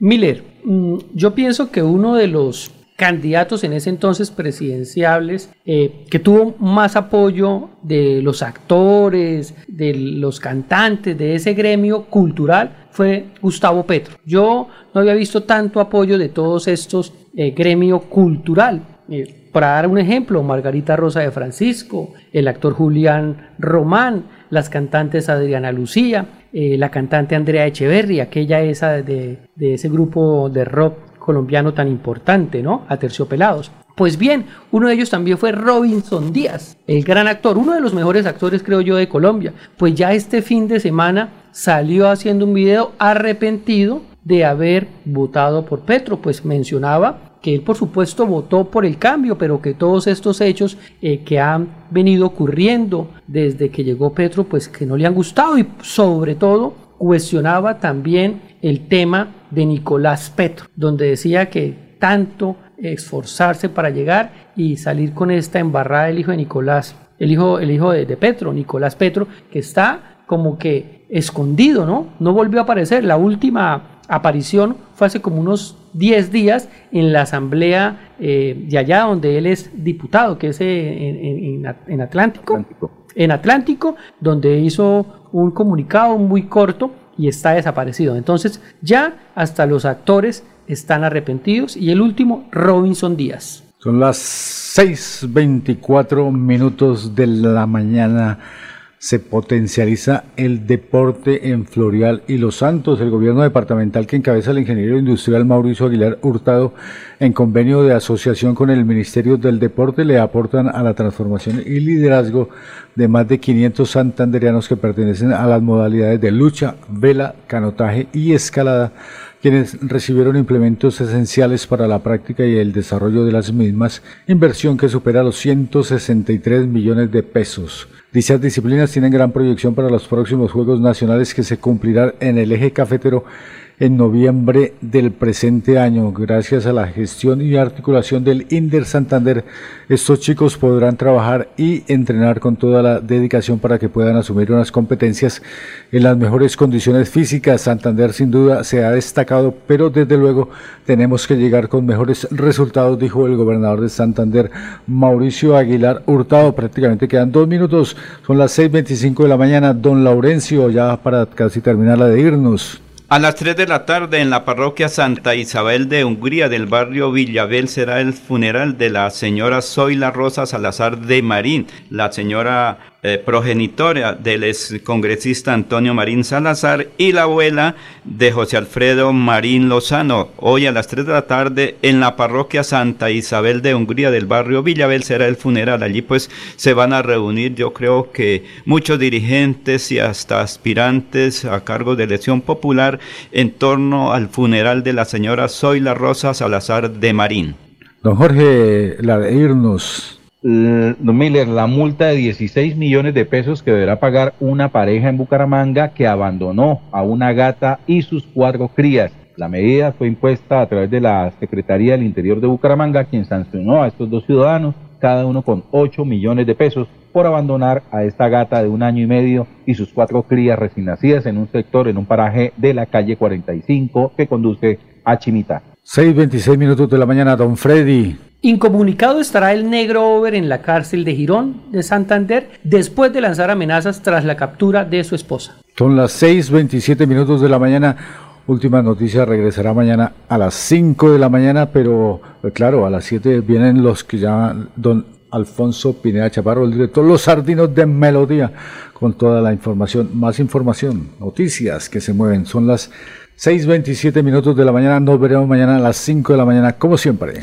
Miller, mm, yo pienso que uno de los candidatos en ese entonces presidenciables eh, que tuvo más apoyo de los actores, de los cantantes, de ese gremio cultural fue Gustavo Petro. Yo no había visto tanto apoyo de todos estos eh, gremio cultural. Eh, para dar un ejemplo, Margarita Rosa de Francisco, el actor Julián Román, las cantantes Adriana Lucía, la cantante Andrea Echeverri, aquella esa de, de ese grupo de rock colombiano tan importante, ¿no? A Terciopelados. Pues bien, uno de ellos también fue Robinson Díaz, el gran actor, uno de los mejores actores creo yo de Colombia. Pues ya este fin de semana salió haciendo un video arrepentido de haber votado por Petro, pues mencionaba que él por supuesto votó por el cambio, pero que todos estos hechos eh, que han venido ocurriendo desde que llegó Petro, pues que no le han gustado y sobre todo cuestionaba también el tema de Nicolás Petro, donde decía que tanto esforzarse para llegar y salir con esta embarrada del hijo de Nicolás, el hijo, el hijo de, Petro, Nicolás Petro, que está como que escondido, ¿no? No volvió a aparecer. La última aparición fue hace como unos 10 días en la asamblea eh, de allá donde él es diputado, que es en, en Atlántico, en Atlántico, donde hizo un comunicado muy corto y está desaparecido. Entonces ya hasta los actores están arrepentidos y el último, Robinson Díaz. Son las 6.24 minutos de la mañana se potencializa el deporte en Florial y Los Santos. El gobierno departamental que encabeza el ingeniero industrial Mauricio Aguilar Hurtado, en convenio de asociación con el Ministerio del Deporte, le aportan a la transformación y liderazgo de más de 500 santanderianos que pertenecen a las modalidades de lucha, vela, canotaje y escalada quienes recibieron implementos esenciales para la práctica y el desarrollo de las mismas, inversión que supera los 163 millones de pesos. Dichas disciplinas tienen gran proyección para los próximos Juegos Nacionales que se cumplirán en el eje cafetero en noviembre del presente año. Gracias a la gestión y articulación del Inder Santander, estos chicos podrán trabajar y entrenar con toda la dedicación para que puedan asumir unas competencias en las mejores condiciones físicas. Santander sin duda se ha destacado, pero desde luego tenemos que llegar con mejores resultados, dijo el gobernador de Santander, Mauricio Aguilar Hurtado. Prácticamente quedan dos minutos, son las 6.25 de la mañana. Don Laurencio, ya para casi terminar la de irnos. A las 3 de la tarde en la parroquia Santa Isabel de Hungría del barrio Villabel será el funeral de la señora Zoila Rosa Salazar de Marín, la señora eh, progenitora del congresista Antonio Marín Salazar y la abuela de José Alfredo Marín Lozano. Hoy a las 3 de la tarde en la parroquia Santa Isabel de Hungría del barrio Villabel será el funeral. Allí pues se van a reunir yo creo que muchos dirigentes y hasta aspirantes a cargo de elección popular en torno al funeral de la señora Zoila Rosa Salazar de Marín. Don Jorge, la de irnos. Don Miller, la multa de 16 millones de pesos que deberá pagar una pareja en Bucaramanga que abandonó a una gata y sus cuatro crías. La medida fue impuesta a través de la Secretaría del Interior de Bucaramanga, quien sancionó a estos dos ciudadanos, cada uno con 8 millones de pesos, por abandonar a esta gata de un año y medio y sus cuatro crías recién nacidas en un sector, en un paraje de la calle 45 que conduce a Chimita. 6.26 minutos de la mañana, don Freddy. Incomunicado estará el negro over en la cárcel de Girón de Santander después de lanzar amenazas tras la captura de su esposa. Son las 6.27 minutos de la mañana. Última noticia, regresará mañana a las 5 de la mañana, pero eh, claro, a las 7 vienen los que llaman don Alfonso Pineda Chaparro, el director Los Sardinos de Melodía, con toda la información, más información, noticias que se mueven. Son las 6.27 minutos de la mañana, nos veremos mañana a las 5 de la mañana, como siempre.